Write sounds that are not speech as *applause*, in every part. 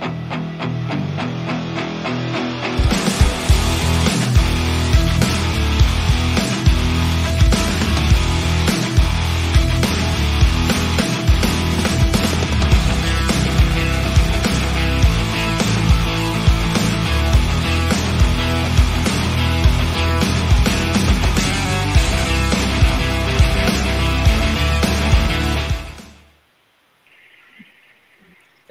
Bye.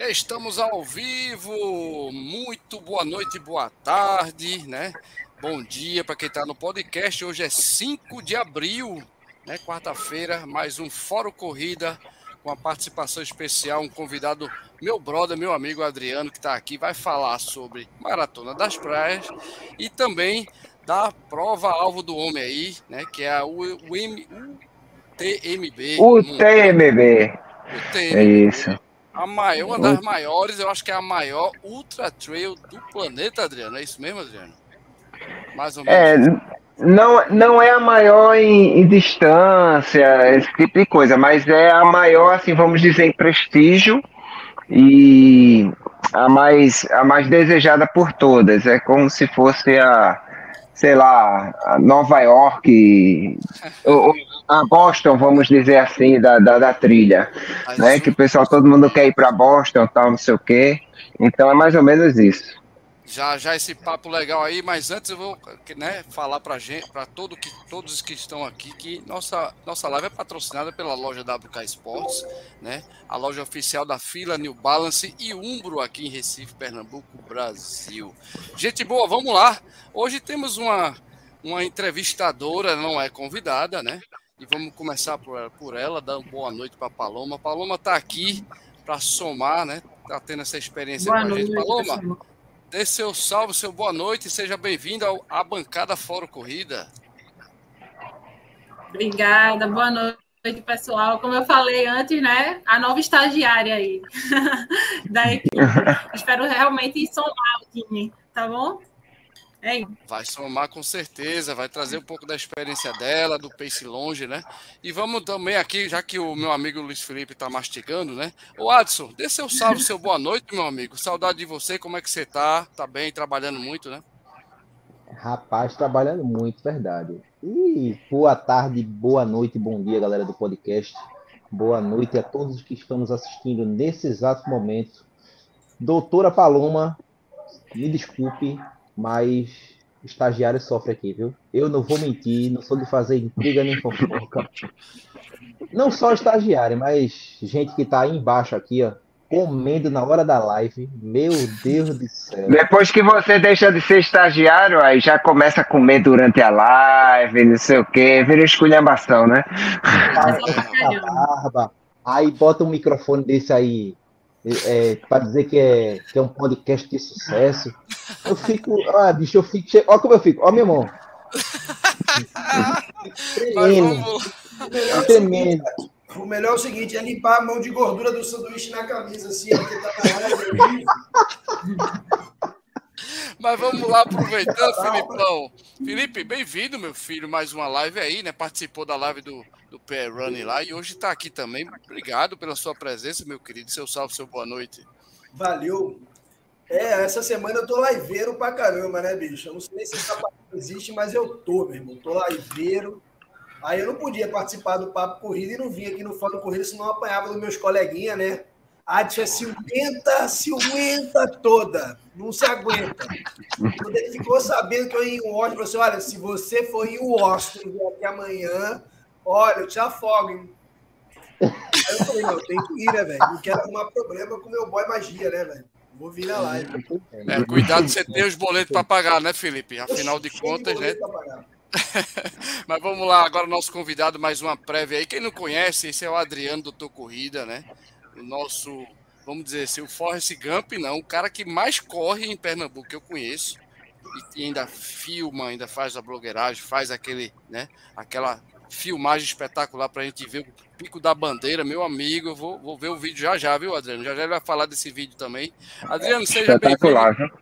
Estamos ao vivo. Muito boa noite, boa tarde, né? Bom dia para quem está no podcast. Hoje é 5 de abril, né? Quarta-feira, mais um Fórum Corrida com a participação especial, um convidado, meu brother, meu amigo Adriano, que está aqui, vai falar sobre Maratona das Praias e também da prova alvo do homem aí, né? Que é a UTMB. O TMB. O TMB. É isso. A maior, uma das maiores, eu acho que é a maior ultra trail do planeta, Adriano. É isso mesmo, Adriano? Mais ou é, menos. É, não, não é a maior em, em, distância, esse tipo de coisa, mas é a maior, assim, vamos dizer, em prestígio e a mais, a mais desejada por todas. É como se fosse a, sei lá, Nova York, ou, a Boston, vamos dizer assim, da, da, da trilha, né? Que o pessoal, todo mundo quer ir para Boston, tal, não sei o quê. Então é mais ou menos isso. Já, já esse papo legal aí, mas antes eu vou né, falar para gente, para todo que, todos que estão aqui, que nossa, nossa live é patrocinada pela loja WK Sports, né? A loja oficial da fila New Balance e Umbro aqui em Recife, Pernambuco, Brasil. Gente boa, vamos lá. Hoje temos uma, uma entrevistadora, não é convidada, né? E vamos começar por, por ela, dar uma boa noite para Paloma. Paloma está aqui para somar, né? Está tendo essa experiência boa com a gente. Paloma, dê seu salve, seu boa noite e seja bem-vindo à bancada Fórum Corrida. Obrigada, boa noite, pessoal. Como eu falei antes, né? A nova estagiária aí *laughs* da equipe. *laughs* Espero realmente somar o time, tá bom? É vai somar com certeza, vai trazer um pouco da experiência dela, do pace longe, né? E vamos também aqui, já que o meu amigo Luiz Felipe está mastigando, né? Ô Adson, dê seu salve, seu boa noite, meu amigo. Saudade de você, como é que você tá? Tá bem, trabalhando muito, né? Rapaz, trabalhando muito, verdade. E boa tarde, boa noite, bom dia, galera do podcast. Boa noite a todos que estão nos assistindo nesse exato momento. Doutora Paloma, me desculpe, mas estagiário sofre aqui, viu? Eu não vou mentir, não sou de fazer intriga nem fofoca. Não só estagiário, mas gente que tá aí embaixo aqui, ó, comendo na hora da live. Meu Deus do céu. Depois que você deixa de ser estagiário, aí já começa a comer durante a live, não sei o quê, vira esculhambação, né? Barba, aí bota um microfone desse aí é, para dizer que é, que é um podcast de sucesso. Eu fico, ah, bicho, eu fico, olha como eu fico, olha minha mão. Tremendo. Tremendo. O melhor é o seguinte, é limpar a mão de gordura do sanduíche na camisa, assim, porque tá Mas vamos lá, aproveitando, Filipão. Felipe, bem-vindo, meu filho, mais uma live aí, né? Participou da live do, do PR Running lá e hoje está aqui também. Obrigado pela sua presença, meu querido. Seu salve, seu boa noite. Valeu. É, essa semana eu tô liveiro pra caramba, né, bicho? Eu não sei se essa existe, mas eu tô, meu irmão. Tô liveiro. Aí eu não podia participar do Papo Corrida e não vim aqui no Fórum Corrida, senão eu apanhava dos meus coleguinhas, né? A tia ciumenta, ciumenta toda. Não se aguenta. Quando ele ficou sabendo que eu ia em Washington, falou assim: olha, se você for em Washington até amanhã, olha, eu te afogo, hein? Aí eu falei, não, eu tenho que ir, né, velho? Não quero arrumar problema com meu boy magia, né, velho? Vou vir na live. É, cuidado, você tem os boletos para pagar, né, Felipe? Afinal de contas, né? *laughs* Mas vamos lá, agora nosso convidado, mais uma prévia aí. Quem não conhece, esse é o Adriano, doutor Corrida, né? O nosso, vamos dizer assim, o Forrest Gump, não, o cara que mais corre em Pernambuco que eu conheço e ainda filma, ainda faz a blogueiragem, faz aquele, né, aquela filmagem espetacular para a gente ver o pico da bandeira, meu amigo, eu vou, vou ver o vídeo já já, viu, Adriano? Já já ele vai falar desse vídeo também. Adriano, seja bem-vindo.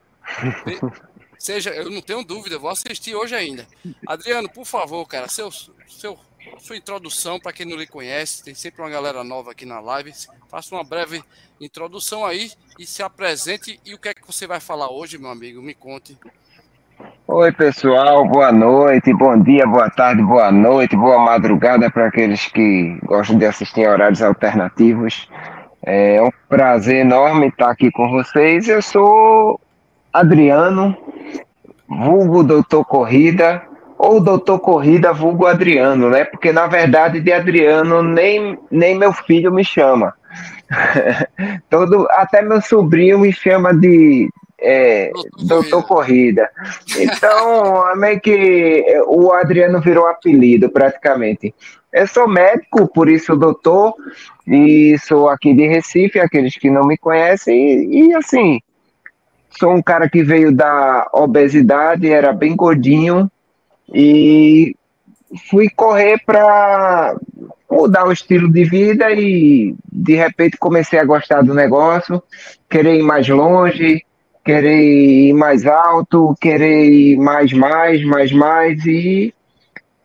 Seja, eu não tenho dúvida, vou assistir hoje ainda. Adriano, por favor, cara, seu, seu sua introdução para quem não lhe conhece. Tem sempre uma galera nova aqui na live. Faça uma breve introdução aí e se apresente. E o que é que você vai falar hoje, meu amigo? Me conte. Oi, pessoal, boa noite, bom dia, boa tarde, boa noite, boa madrugada para aqueles que gostam de assistir em horários alternativos. É um prazer enorme estar aqui com vocês. Eu sou Adriano, vulgo Doutor Corrida, ou Doutor Corrida, vulgo Adriano, né? Porque na verdade de Adriano nem, nem meu filho me chama. *laughs* Todo, até meu sobrinho me chama de é, Doutor Corrida. Então, *laughs* é meio que o Adriano virou apelido praticamente. Eu sou médico, por isso doutor, e sou aqui de Recife, aqueles que não me conhecem, e, e assim, sou um cara que veio da obesidade, era bem gordinho, e fui correr para mudar o estilo de vida e de repente comecei a gostar do negócio, querer ir mais longe, querer ir mais alto, querer ir mais, mais, mais, mais. E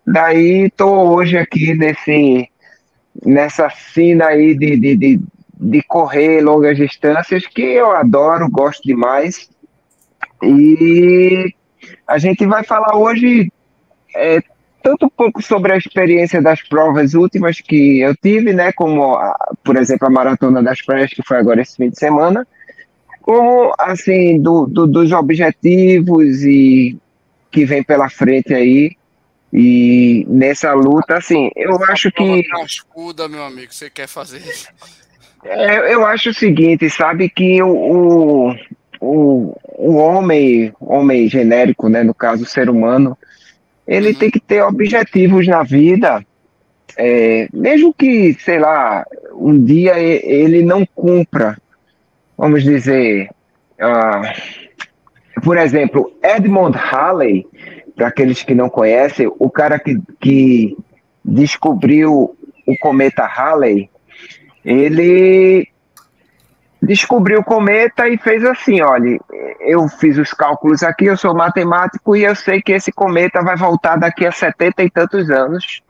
daí tô hoje aqui nesse nessa cena aí de, de, de, de correr longas distâncias que eu adoro, gosto demais. E a gente vai falar hoje é, tanto um pouco sobre a experiência das provas últimas que eu tive, né, como, a, por exemplo, a Maratona das Praias, que foi agora esse fim de semana, como, assim, do, do, dos objetivos e que vem pela frente aí, e nessa luta, assim, eu Essa acho que... Escuda, meu amigo, você quer fazer é, eu acho o seguinte, sabe, que o, o, o homem, homem genérico, né, no caso, o ser humano, ele tem que ter objetivos na vida, é, mesmo que, sei lá, um dia ele não cumpra, vamos dizer, uh, por exemplo, Edmund Halley, para aqueles que não conhecem, o cara que, que descobriu o cometa Halley, ele descobriu o cometa e fez assim: olha, eu fiz os cálculos aqui, eu sou matemático e eu sei que esse cometa vai voltar daqui a setenta e tantos anos.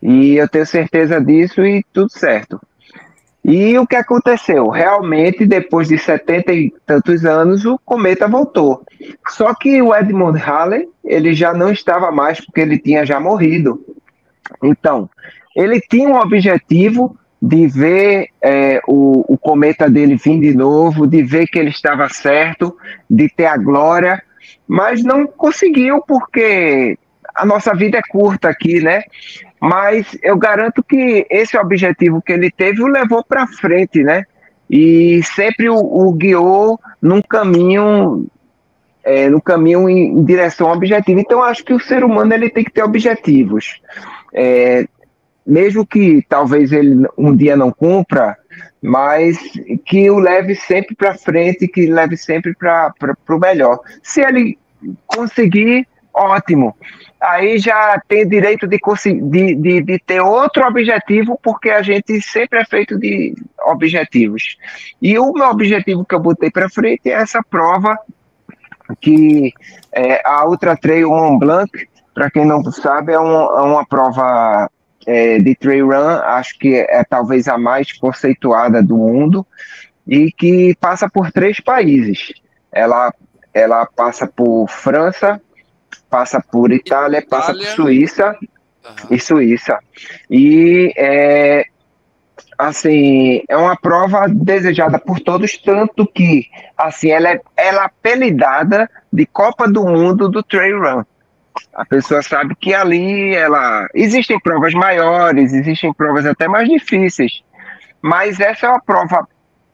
E eu tenho certeza disso e tudo certo. E o que aconteceu? Realmente, depois de setenta e tantos anos, o cometa voltou. Só que o Edmund Halley, ele já não estava mais, porque ele tinha já morrido. Então, ele tinha um objetivo de ver é, o, o cometa dele vir de novo, de ver que ele estava certo, de ter a glória, mas não conseguiu porque a nossa vida é curta aqui, né? Mas eu garanto que esse objetivo que ele teve o levou para frente, né? E sempre o, o guiou num caminho, é, no caminho em, em, direção ao objetivo. Então, acho que o ser humano ele tem que ter objetivos. É, mesmo que talvez ele um dia não cumpra, mas que o leve sempre para frente, que leve sempre para o melhor. Se ele conseguir, ótimo. Aí já tem direito de, de, de, de, ter outro objetivo, porque a gente sempre é feito de objetivos. E o meu objetivo que eu botei para frente é essa prova, que é a Ultra Trail Mont Blanc, para quem não sabe, é uma, é uma prova é, de trail run, acho que é, é talvez a mais conceituada do mundo e que passa por três países. Ela, ela passa por França, passa por Itália, Itália. passa por Suíça uhum. e Suíça. E é, assim, é uma prova desejada por todos, tanto que assim, ela é, ela é apelidada de Copa do Mundo do Trail Run a pessoa sabe que ali ela existem provas maiores, existem provas até mais difíceis, mas essa é uma prova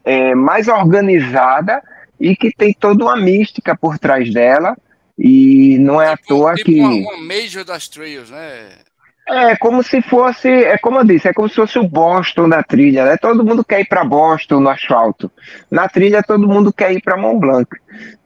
é, mais organizada e que tem toda uma mística por trás dela e não é tipo, à toa tipo que uma, uma major das trails, né? É como se fosse, é como eu disse, é como se fosse o Boston da trilha, né? Todo mundo quer ir para Boston no asfalto. Na trilha todo mundo quer ir para Mont Blanc.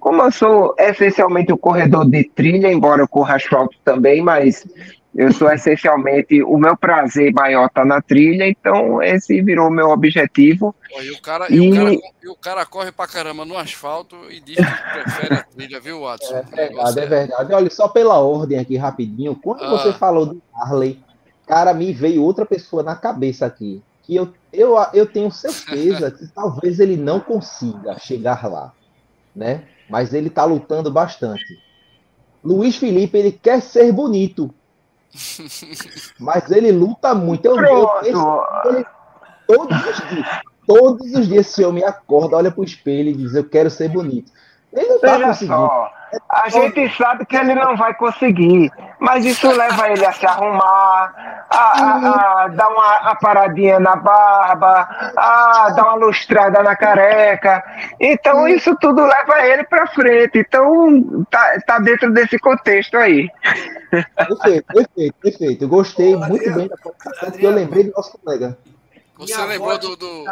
Como eu sou essencialmente o corredor de trilha, embora eu corra asfalto também, mas eu sou essencialmente, o meu prazer maior está na trilha, então esse virou o meu objetivo. E o, cara, e... E, o cara, e o cara corre pra caramba no asfalto e diz que prefere a trilha, viu, Watson? É verdade, é verdade. Olha, só pela ordem aqui rapidinho, quando ah. você falou de Harley, Cara, me veio outra pessoa na cabeça aqui. Que eu, eu, eu tenho certeza que *laughs* talvez ele não consiga chegar lá, né? Mas ele tá lutando bastante. Luiz Felipe, ele quer ser bonito. *laughs* Mas ele luta muito. Eu, eu, ele, todos os dias, todos os dias, esse homem acorda, olha pro espelho e diz: Eu quero ser bonito. Ele não tá conseguindo. Só. A gente sabe que ele não vai conseguir, mas isso leva ele a se arrumar, a, a, a dar uma paradinha na barba, a dar uma lustrada na careca. Então isso tudo leva ele para frente. Então tá, tá dentro desse contexto aí. Perfeito, perfeito, perfeito. Eu gostei muito bem da participação, porque eu lembrei do nosso colega. Você lembrou do, do,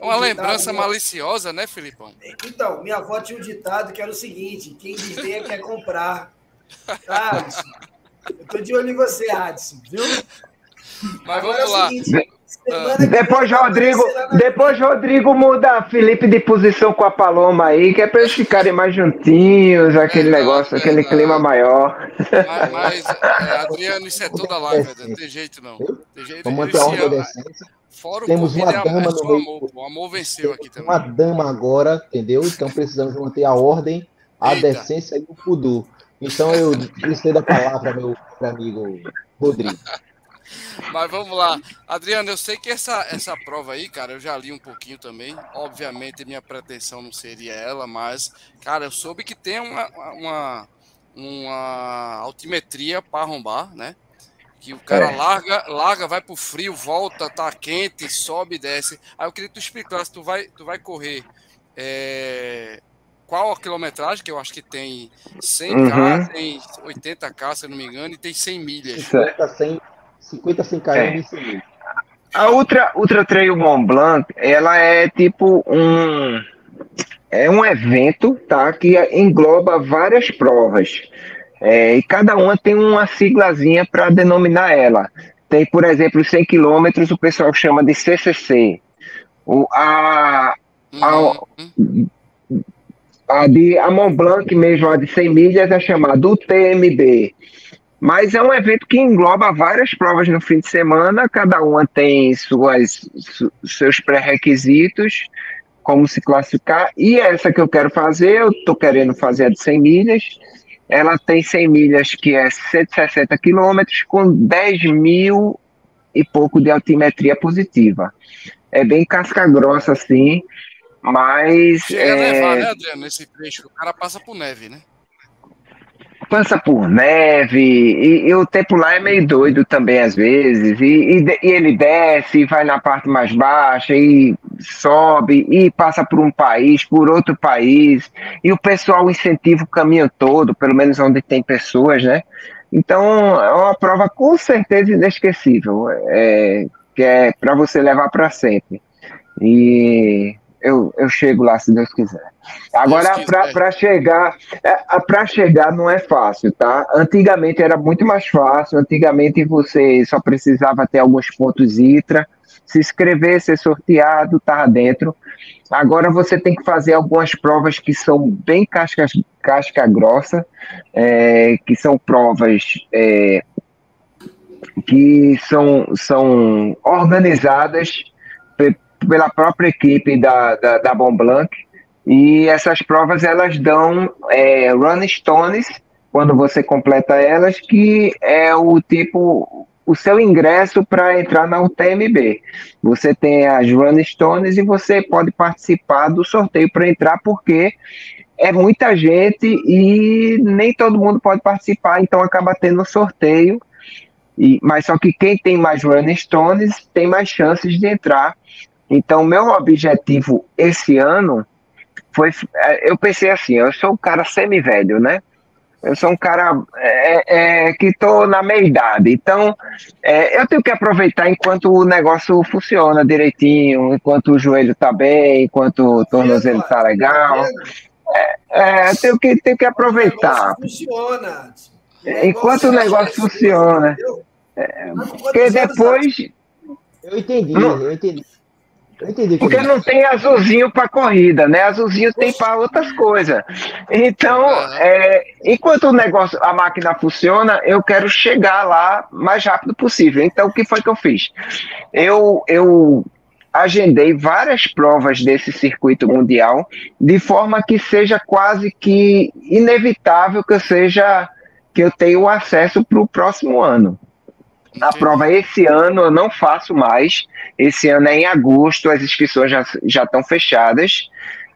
uma lembrança maliciosa, né, Filipão? Então, minha avó tinha um ditado que era o seguinte: quem desdenha quer comprar. Tá, Adson? Eu tô de olho em você, Adson, viu? Mas Agora vamos é lá. Seguinte. Depois Rodrigo, depois Rodrigo muda Felipe de posição com a Paloma aí, que é para eles ficarem mais juntinhos, aquele é, negócio, é, aquele clima maior. Mas, mas é, Adriano, isso é toda live, não tem jeito não. Tem jeito, Vamos manter a ordem decência. Fora Temos uma é dama no meio. Amor, o amor venceu aqui também. Uma dama agora, entendeu? Então precisamos manter a ordem, a Eita. decência e o pudor. Então eu preciso a palavra, meu amigo Rodrigo. Mas vamos lá. Adriano, eu sei que essa, essa prova aí, cara, eu já li um pouquinho também. Obviamente, minha pretensão não seria ela, mas, cara, eu soube que tem uma, uma, uma altimetria para arrombar, né? Que o cara é. larga, larga, vai pro frio, volta, tá quente, sobe e desce. Aí eu queria que tu explicasse, tu vai, tu vai correr é, qual a quilometragem, que eu acho que tem 100k, uhum. tem 80k, se eu não me engano, e tem 100 milhas. 50, 100, 50, 100k é. e 100 milhas. A Ultra, Ultra Trail Mont Blanc, ela é tipo um é um evento, tá, que engloba várias provas. É, e cada uma tem uma siglazinha para denominar ela. Tem, por exemplo, 100 quilômetros, o pessoal chama de CCC. O, a, a, a, de a Mont Blanc mesmo, a de 100 milhas, é chamada UTMB. Mas é um evento que engloba várias provas no fim de semana, cada uma tem suas, su, seus pré-requisitos, como se classificar. E essa que eu quero fazer, eu estou querendo fazer a de 100 milhas, ela tem 100 milhas, que é 160 quilômetros, com 10 mil e pouco de altimetria positiva. É bem casca grossa, assim, mas. Chega é... a nevar, né, Adriano, nesse trecho? O cara passa por neve, né? Passa por neve, e, e, o tempo lá é meio doido também às vezes, e, e, e, ele desce, vai na parte mais baixa, e sobe, e passa por um país, por outro país, e o pessoal incentiva o caminho todo, pelo menos onde tem pessoas, né? Então é uma prova com certeza inesquecível, é, que é para você levar para sempre. E eu, eu chego lá se Deus quiser. Agora, para chegar, é, para chegar não é fácil, tá? Antigamente era muito mais fácil. Antigamente você só precisava ter alguns pontos ITRA, se inscrever, ser sorteado, tá dentro. Agora você tem que fazer algumas provas que são bem casca, casca grossa, é, que são provas é, que são, são organizadas pela própria equipe da, da, da Bon Blanc. E essas provas elas dão é, run stones quando você completa elas, que é o tipo o seu ingresso para entrar na UTMB. Você tem as run stones e você pode participar do sorteio para entrar, porque é muita gente e nem todo mundo pode participar, então acaba tendo sorteio. E, mas só que quem tem mais run stones tem mais chances de entrar então, meu objetivo esse ano foi. É, eu pensei assim: eu sou um cara semi-velho, né? Eu sou um cara é, é, que estou na meia idade. Então, é, eu tenho que aproveitar enquanto o negócio funciona direitinho, enquanto o joelho está bem, enquanto o tornozelo está legal. É, é, eu tenho que, tenho que aproveitar. O funciona. Enquanto o negócio funciona. Porque depois. Eu entendi, eu entendi. Porque não tem azulzinho para corrida, né? Azulzinho tem para outras coisas. Então, é, enquanto o negócio, a máquina funciona, eu quero chegar lá mais rápido possível. Então, o que foi que eu fiz? Eu, eu agendei várias provas desse circuito mundial, de forma que seja quase que inevitável que eu seja que eu tenha acesso para o próximo ano. A prova esse ano eu não faço mais. Esse ano é em agosto, as inscrições já, já estão fechadas.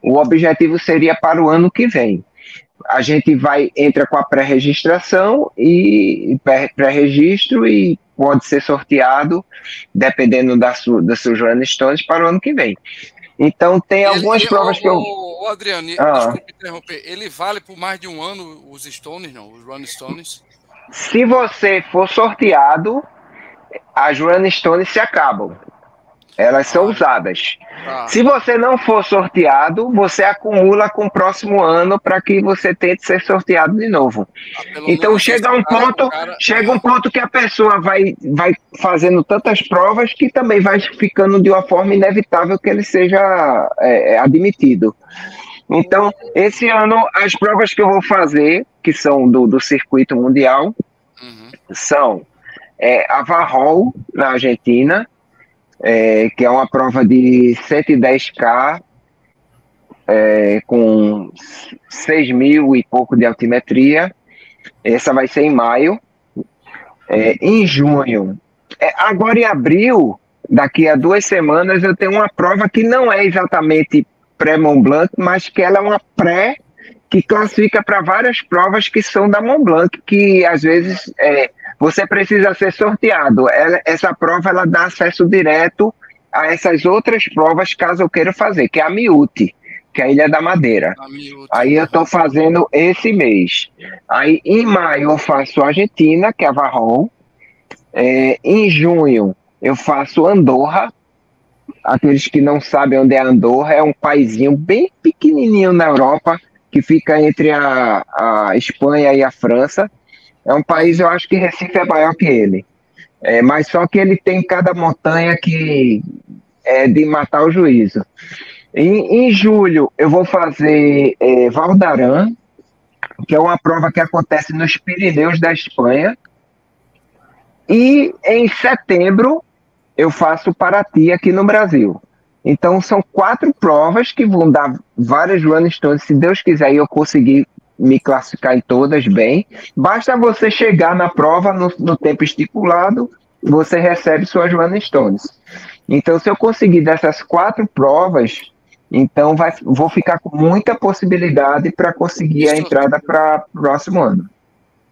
O objetivo seria para o ano que vem. A gente vai entra com a pré-registração e pré-registro e pode ser sorteado dependendo da sua da seus Run Stones para o ano que vem. Então tem ele, algumas provas o, que eu. O Adriano, ah. desculpe interromper. Ele vale por mais de um ano os Stones, não? Os Run Stones? Se você for sorteado, as Run Stones se acabam. Elas são ah, usadas. Tá. Se você não for sorteado, você acumula com o próximo ano para que você tente ser sorteado de novo. Ah, então chega um ponto, cara... chega um ponto que a pessoa vai, vai fazendo tantas provas que também vai ficando de uma forma inevitável que ele seja é, admitido. Então, esse ano, as provas que eu vou fazer, que são do, do circuito mundial, uhum. são é, a Varrol, na Argentina, é, que é uma prova de 110K, é, com 6 mil e pouco de altimetria. Essa vai ser em maio. É, em junho, é, agora em abril, daqui a duas semanas, eu tenho uma prova que não é exatamente pré-Mont Blanc, mas que ela é uma pré que classifica para várias provas que são da Mont Blanc, que às vezes é, você precisa ser sorteado. Ela, essa prova ela dá acesso direto a essas outras provas caso eu queira fazer, que é a Miute, que é a Ilha da Madeira. Aí eu estou fazendo esse mês. Aí em maio eu faço a Argentina, que é a Varrol. É, em junho eu faço Andorra, aqueles que não sabem onde é Andorra, é um paizinho bem pequenininho na Europa, que fica entre a, a Espanha e a França. É um país, eu acho que Recife é maior que ele. É, mas só que ele tem cada montanha que é de matar o juízo. Em, em julho, eu vou fazer é, Valdaran, que é uma prova que acontece nos Pirineus da Espanha. E em setembro, eu faço Paraty aqui no Brasil. Então são quatro provas que vão dar várias Running Stones, se Deus quiser, e eu conseguir me classificar em todas bem. Basta você chegar na prova no, no tempo estipulado, você recebe suas Running Stones. Então, se eu conseguir dessas quatro provas, então vai, vou ficar com muita possibilidade para conseguir a entrada para o próximo ano.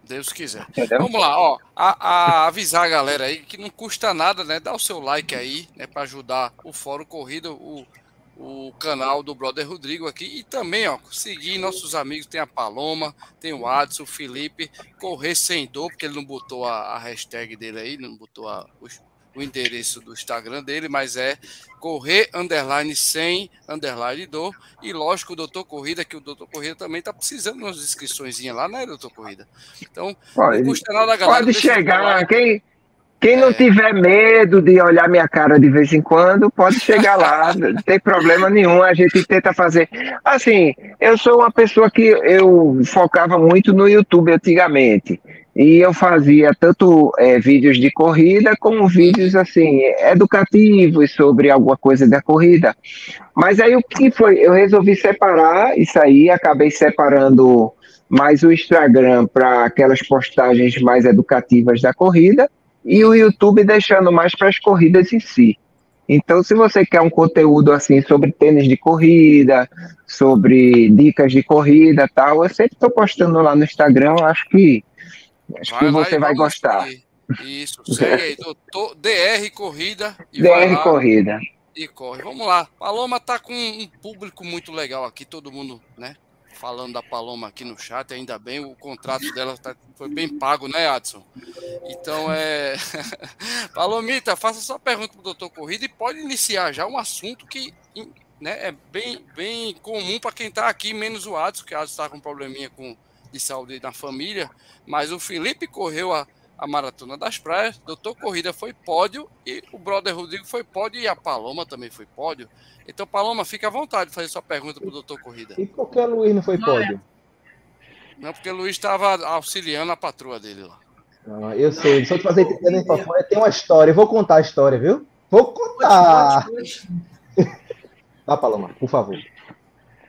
Deus quiser. Entendeu? Vamos lá, ó. A, a, avisar a galera aí que não custa nada, né? Dá o seu like aí, né? Para ajudar o Fórum Corrida, o, o canal do Brother Rodrigo aqui. E também, ó, seguir nossos amigos. Tem a Paloma, tem o Adson, o Felipe. Correr sem dor, porque ele não botou a, a hashtag dele aí, não botou a, os, o endereço do Instagram dele, mas é correr underline sem underline do. E lógico, o Doutor Corrida, que o Doutor Corrida também está precisando de umas inscrições lá, né, Doutor Corrida? Então, pode, não custa nada, galera. Pode chegar, quem, quem não é. tiver medo de olhar minha cara de vez em quando, pode chegar lá, *laughs* não tem problema nenhum, a gente tenta fazer. Assim, eu sou uma pessoa que eu focava muito no YouTube antigamente e eu fazia tanto é, vídeos de corrida como vídeos assim educativos sobre alguma coisa da corrida. Mas aí o que foi? Eu resolvi separar isso aí, acabei separando mais o Instagram para aquelas postagens mais educativas da corrida e o YouTube deixando mais para as corridas em si. Então, se você quer um conteúdo assim sobre tênis de corrida, sobre dicas de corrida, tal, eu sempre estou postando lá no Instagram. Acho que Acho vai que você vai gostar. Isso, segue aí, doutor DR Corrida. DR Corrida. E corre. Vamos lá. Paloma tá com um público muito legal aqui, todo mundo, né? Falando da Paloma aqui no chat, ainda bem, o contrato dela tá, foi bem pago, né, Adson? Então é. *laughs* Palomita, faça sua pergunta pro doutor Corrida e pode iniciar já um assunto que né, é bem, bem comum para quem está aqui, menos o Adson, que o Adson está com um probleminha com de saúde na família, mas o Felipe correu a, a Maratona das Praias. Doutor Corrida foi pódio e o brother Rodrigo foi pódio e a Paloma também foi pódio. Então, Paloma, fica à vontade de fazer sua pergunta para o doutor Corrida. E por que o Luiz não foi pódio? Não, porque o Luiz estava auxiliando a patroa dele lá. Não, eu sei, só te fazer entender fora, tem uma história. Eu vou contar a história, viu? Vou contar. *laughs* Vá, Paloma, por favor.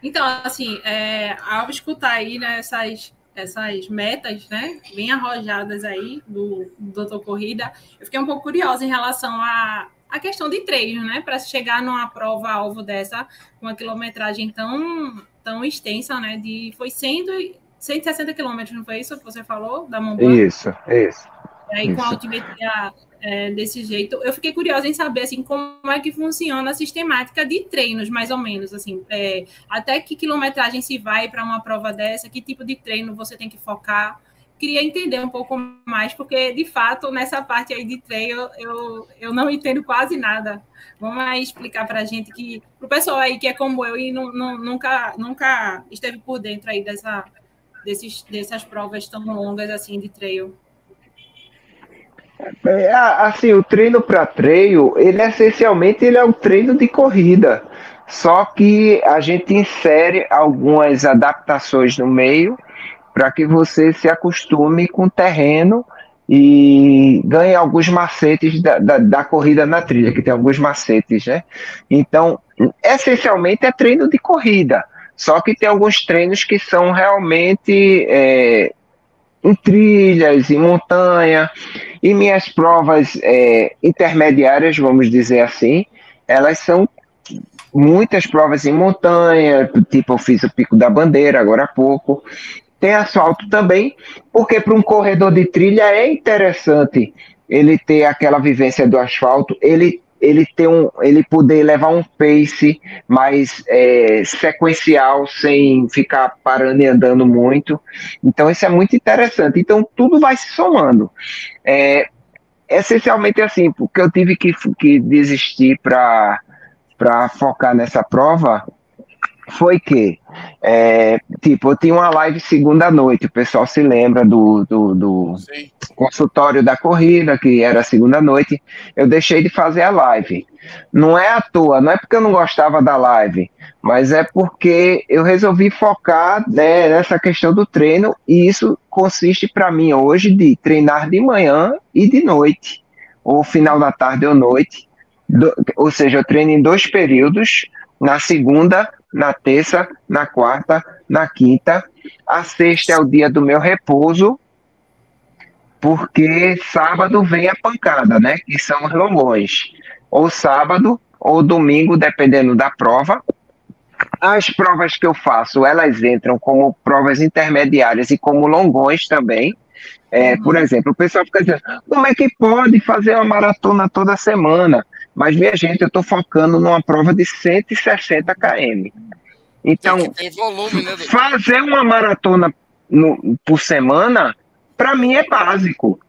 Então, assim, é, ao escutar aí né, essas, essas metas, né, bem arrojadas aí do, do Doutor Corrida, eu fiquei um pouco curiosa em relação a, a questão de treino, né, para chegar numa prova alvo dessa, uma quilometragem tão, tão extensa, né, de foi 100, 160 quilômetros, não foi isso que você falou da montanha? Isso, isso. Aí, isso. com a altimetria é, desse jeito. Eu fiquei curiosa em saber assim como é que funciona a sistemática de treinos, mais ou menos, assim, é, até que quilometragem se vai para uma prova dessa, que tipo de treino você tem que focar. Queria entender um pouco mais, porque de fato nessa parte aí de treino eu, eu não entendo quase nada. Vamos aí explicar para a gente que, para o pessoal aí que é como eu e não, não, nunca, nunca esteve por dentro aí dessa, desses, dessas provas tão longas assim de trail. É, assim, o treino para treino, ele essencialmente ele é um treino de corrida. Só que a gente insere algumas adaptações no meio para que você se acostume com o terreno e ganhe alguns macetes da, da, da, corrida na trilha, que tem alguns macetes, né? Então, essencialmente é treino de corrida. Só que tem alguns treinos que são realmente é, em trilhas, em montanha, e minhas provas é, intermediárias, vamos dizer assim, elas são muitas provas em montanha, tipo eu fiz o Pico da Bandeira agora há pouco, tem asfalto também, porque para um corredor de trilha é interessante ele ter aquela vivência do asfalto, ele ele ter um, ele poder levar um pace mais é, sequencial sem ficar parando e andando muito. Então isso é muito interessante. Então tudo vai se somando. É, essencialmente assim, porque eu tive que, que desistir para para focar nessa prova foi que, é, tipo, eu tinha uma live segunda noite, o pessoal se lembra do, do, do consultório da corrida, que era segunda noite, eu deixei de fazer a live. Não é à toa, não é porque eu não gostava da live, mas é porque eu resolvi focar né, nessa questão do treino, e isso consiste para mim hoje de treinar de manhã e de noite, ou final da tarde ou noite, do, ou seja, eu treino em dois períodos, na segunda na terça, na quarta, na quinta. A sexta é o dia do meu repouso, porque sábado vem a pancada, né? Que são os longões. Ou sábado ou domingo, dependendo da prova. As provas que eu faço, elas entram como provas intermediárias e como longões também. É, uhum. Por exemplo, o pessoal fica dizendo, como é que pode fazer uma maratona toda semana? Mas, minha gente, eu estou focando numa prova de 160 km. Então, volume, né, fazer uma maratona no, por semana, para mim é básico.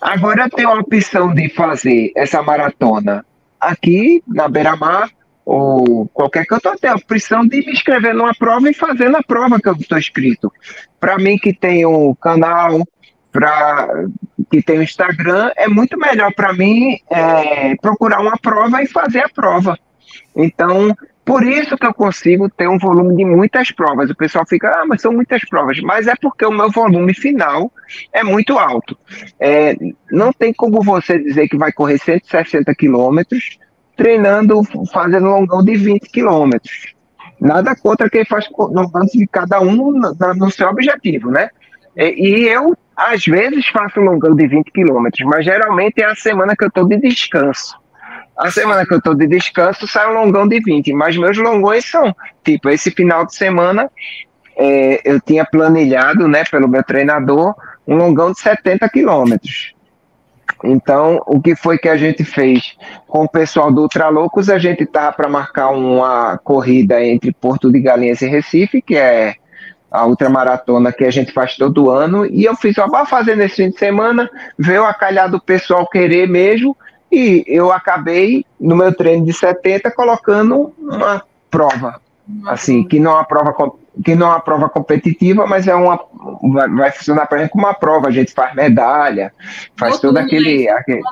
Agora eu tenho a opção de fazer essa maratona aqui na Beira-Mar ou qualquer canto, eu tenho a opção de me inscrever numa prova e fazer na prova que eu estou inscrito. Para mim que tem um canal, para que tem o Instagram, é muito melhor para mim é, procurar uma prova e fazer a prova. Então, por isso que eu consigo ter um volume de muitas provas. O pessoal fica, ah, mas são muitas provas. Mas é porque o meu volume final é muito alto. É, não tem como você dizer que vai correr 160 quilômetros treinando, fazendo longão de 20 quilômetros. Nada contra quem faz longão de cada um no, no seu objetivo, né? E eu às vezes faço um longão de 20 quilômetros, mas geralmente é a semana que eu estou de descanso. A semana que eu estou de descanso sai um longão de 20, mas meus longões são, tipo, esse final de semana é, eu tinha planilhado, né, pelo meu treinador, um longão de 70 quilômetros. Então, o que foi que a gente fez com o pessoal do Ultraloucos? A gente tá para marcar uma corrida entre Porto de Galinhas e Recife, que é a ultramaratona que a gente faz todo ano, e eu fiz, ó, vou fazer nesse fim de semana, veio a calhar do pessoal querer mesmo, e eu acabei, no meu treino de 70, colocando uma prova, assim, que não é uma prova, que não é uma prova competitiva, mas é uma, vai, funcionar para gente como uma prova. A gente faz medalha, faz todo aquele. Né? aquele...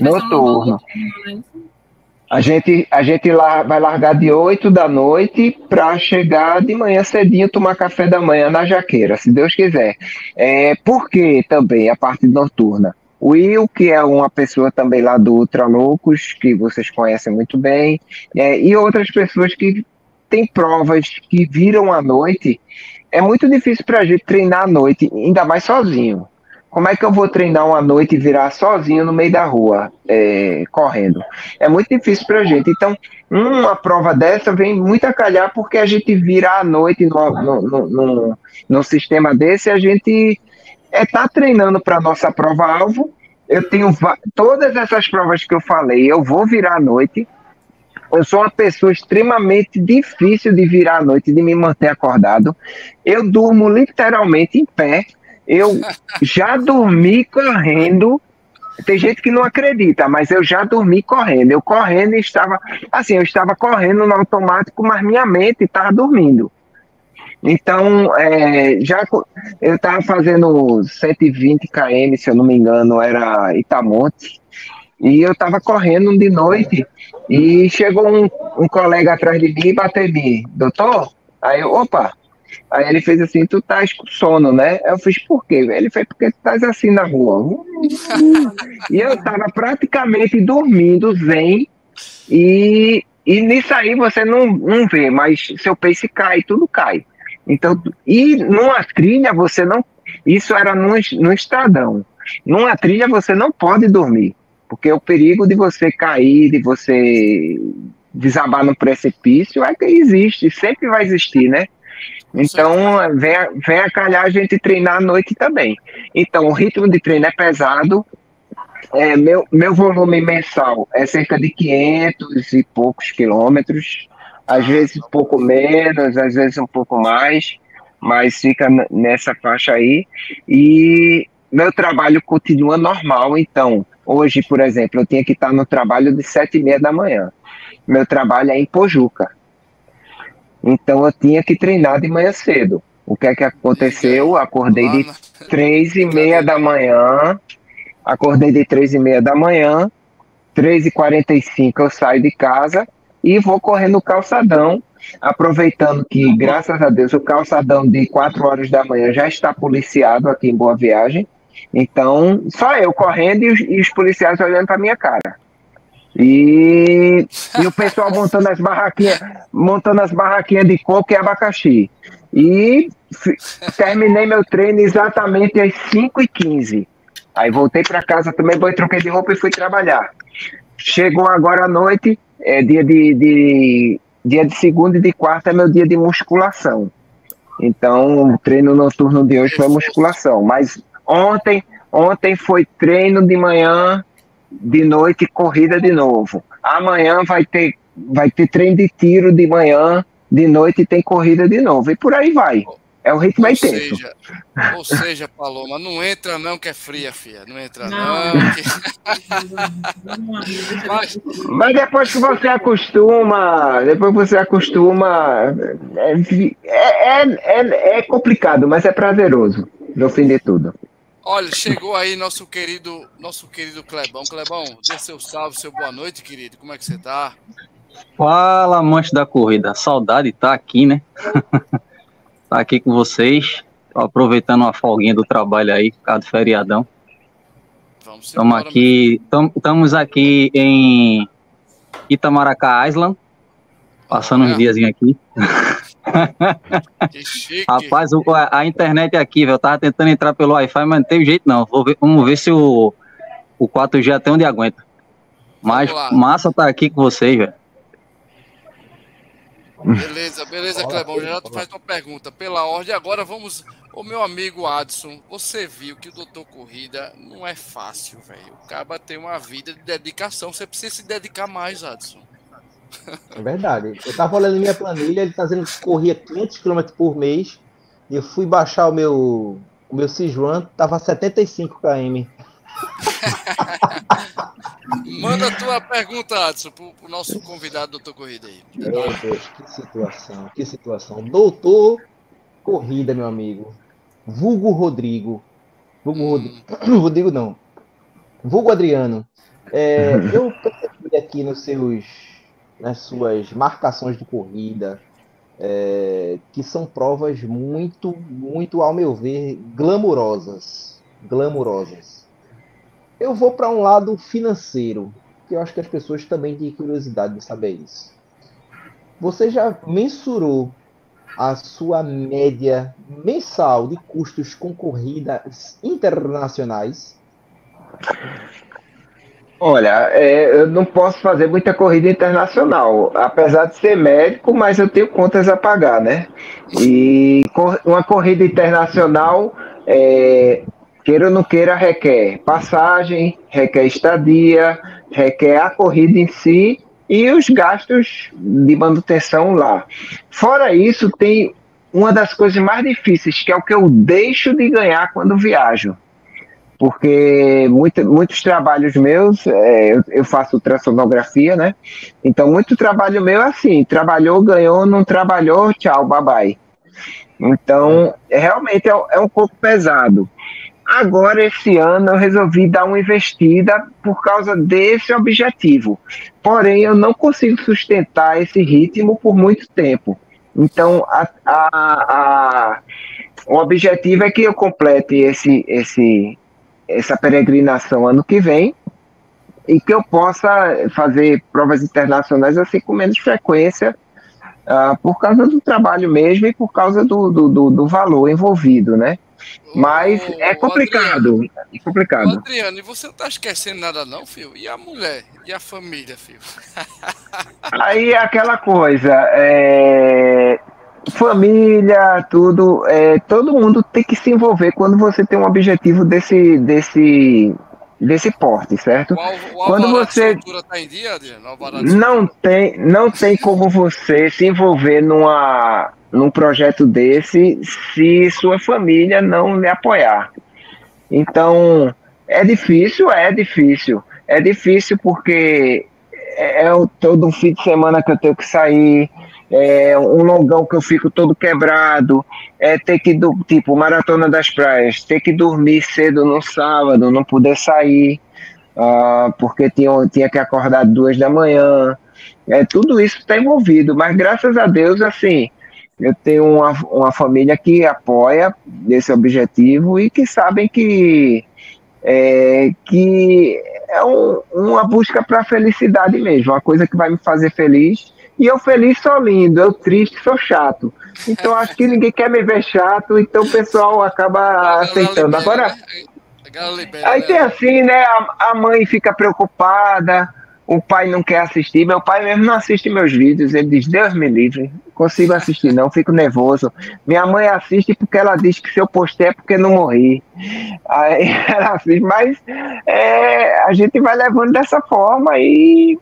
Noturno. Né? A gente, a gente lá vai largar de 8 da noite para chegar de manhã cedinho tomar café da manhã na jaqueira, se Deus quiser. É, por que também a parte noturna? O Will, que é uma pessoa também lá do Ultra Loucos, que vocês conhecem muito bem, é, e outras pessoas que têm provas que viram à noite. É muito difícil para a gente treinar à noite, ainda mais sozinho. Como é que eu vou treinar uma noite e virar sozinho no meio da rua, é, correndo? É muito difícil para a gente. Então, uma prova dessa vem muito a calhar porque a gente vira à noite no, no, no, no, sistema desse, a gente é estar tá treinando para nossa prova-alvo. Eu tenho todas essas provas que eu falei, eu vou virar à noite. Eu sou uma pessoa extremamente difícil de virar à noite, de me manter acordado. Eu durmo literalmente em pé. Eu já dormi correndo. Tem gente que não acredita, mas eu já dormi correndo. Eu correndo estava assim, eu estava correndo no automático, mas minha mente estava dormindo. Então, é, já eu estava fazendo 120 km, se eu não me engano, era Itamonte, e eu estava correndo de noite e chegou um, um colega atrás de mim e bateu em mim, doutor? Aí eu, opa! Aí ele fez assim, tu tá com sono, né? Eu fiz, por quê? Ele fez, porque tu estás assim na rua. *laughs* e eu estava praticamente dormindo, zen, e, e nisso aí você não, não vê, mas seu pace cai, tudo cai. Então, e numa trilha você não. Isso era no, no estradão. Numa trilha você não pode dormir, porque o perigo de você cair, de você desabar no precipício é que existe, sempre vai existir, né? Então, vem, vem a calhar a gente treinar à noite também. Então, o ritmo de treino é pesado. É, meu, meu volume mensal é cerca de 500 e poucos quilômetros às vezes um pouco menos, às vezes um pouco mais, mas fica nessa faixa aí. E meu trabalho continua normal, então, hoje, por exemplo, eu tinha que estar no trabalho de sete e meia da manhã. Meu trabalho é em Pojuca. Então eu tinha que treinar de manhã cedo. O que é que aconteceu? Acordei de três e meia da manhã. Acordei de três e meia da manhã. Três e quarenta e cinco eu saio de casa e vou correr no calçadão, aproveitando que, graças a Deus, o calçadão de 4 horas da manhã já está policiado aqui em Boa Viagem. Então, só eu correndo e os, e os policiais olhando para minha cara. E, e o pessoal montando as barraquinhas, montando as barraquinhas de coco e abacaxi. E terminei meu treino exatamente às 5h15. Aí voltei para casa também, boi, troquei de roupa e fui trabalhar. Chegou agora à noite, é dia de, de, dia de segunda e de quarta é meu dia de musculação. Então, o treino noturno de hoje foi musculação. Mas ontem, ontem foi treino de manhã, de noite corrida de novo. Amanhã vai ter, vai ter treino de tiro de manhã, de noite tem corrida de novo. E por aí vai. É o ritmo ou intenso. Seja, ou seja, Paloma, não entra não que é fria, filha. Não entra não. não que... *laughs* mas, mas, depois que você acostuma, depois que você acostuma, é, é, é, é complicado, mas é prazeroso, no fim de tudo. Olha, chegou aí nosso querido, nosso querido Clebão. Clebão, dê seu salve, seu boa noite, querido. Como é que você tá? Fala, amante da corrida. Saudade tá aqui, né? *laughs* tá aqui com vocês, aproveitando uma folguinha do trabalho aí, por causa do feriadão. Estamos aqui, estamos aqui em Itamaracá Island, passando é. uns dias aqui. *laughs* Que chique. Rapaz, a, a internet aqui, velho, eu tava tentando entrar pelo Wi-Fi, mas não teve jeito não. Vou ver, vamos ver se o, o 4G até onde aguenta. Mas massa tá aqui com vocês, velho. Beleza, beleza, Clebão. Já tu faz uma pergunta pela ordem. Agora vamos. O meu amigo Adson, você viu que o doutor Corrida não é fácil, velho. O cara tem uma vida de dedicação. Você precisa se dedicar mais, Adson. É verdade. Eu tava olhando minha planilha, ele tá dizendo que corria 500 km por mês. E eu fui baixar o meu, o meu Sijuan, tava 75 km. *laughs* Manda a tua pergunta, Adson, para o nosso convidado, doutor Corrida aí. Meu Deus, que situação, que situação. Doutor Corrida, meu amigo. vulgo Rodrigo, vulgo hum. Rodrigo, *clears throat* Rodrigo não, vulgo Adriano, é, *laughs* eu percebi aqui nos seus, nas suas marcações de corrida, é, que são provas muito, muito, ao meu ver, glamurosas. Glamurosas. Eu vou para um lado financeiro, que eu acho que as pessoas também têm curiosidade de saber isso. Você já mensurou a sua média mensal de custos com corridas internacionais? Olha, é, eu não posso fazer muita corrida internacional, apesar de ser médico, mas eu tenho contas a pagar, né? E uma corrida internacional, é, queira ou não queira, requer passagem, requer estadia, requer a corrida em si e os gastos de manutenção lá. Fora isso, tem uma das coisas mais difíceis, que é o que eu deixo de ganhar quando viajo porque muito, muitos trabalhos meus, é, eu, eu, faço ultrassonografia, né? Então, muito trabalho meu é assim: trabalhou, ganhou, não trabalhou, tchau, bye. Então, é, realmente é, é um pouco pesado. Agora, esse ano, eu resolvi dar uma investida por causa desse objetivo. Porém, eu não consigo sustentar esse ritmo por muito tempo. Então, a, a, a, o objetivo é que eu complete esse, esse, essa peregrinação ano que vem e que eu possa fazer provas internacionais assim com menos frequência uh, por causa do trabalho mesmo e por causa do, do, do, do valor envolvido, né? Mas ô, é complicado, Adriano, é complicado. Adriano, e você não tá esquecendo nada não, filho? E a mulher? E a família, filho? *laughs* Aí aquela coisa, é família, tudo, é, todo mundo tem que se envolver quando você tem um objetivo desse, desse, desse porte, certo? O, o quando você tá dia, não tem, não tem como você se envolver numa, num projeto desse se sua família não lhe apoiar. Então é difícil, é difícil, é difícil porque é, é todo um fim de semana que eu tenho que sair é, um longão que eu fico todo quebrado, é ter que, tipo, maratona das praias, ter que dormir cedo no sábado, não poder sair, uh, porque tinha, tinha que acordar duas da manhã, é, tudo isso está envolvido, mas graças a Deus, assim, eu tenho uma, uma família que apoia esse objetivo e que sabem que é, que é um, uma busca para a felicidade mesmo, uma coisa que vai me fazer feliz e eu feliz sou lindo, eu triste sou chato. Então acho que ninguém quer me ver chato, então o pessoal acaba aceitando. Agora, né? aí tem assim, né? A, a mãe fica preocupada, o pai não quer assistir. Meu pai mesmo não assiste meus vídeos. Ele diz: Deus me livre, consigo assistir, não, fico nervoso. Minha mãe assiste porque ela diz que se eu postei é porque não morri. Aí *laughs* ela assiste, mas é, a gente vai levando dessa forma e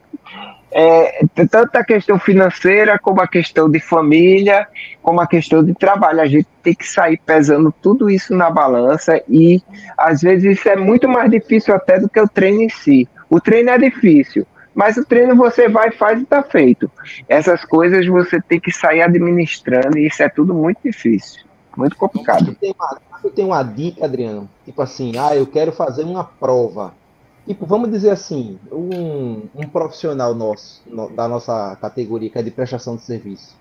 é, tanto a questão financeira, como a questão de família, como a questão de trabalho. A gente tem que sair pesando tudo isso na balança e às vezes isso é muito mais difícil até do que o treino em si. O treino é difícil, mas o treino você vai, faz e está feito. Essas coisas você tem que sair administrando e isso é tudo muito difícil, muito complicado. Tem uma, tem uma dica, Adriano, tipo assim, ah, eu quero fazer uma prova Tipo, vamos dizer assim, um, um profissional nosso, no, da nossa categoria, que é de prestação de serviço,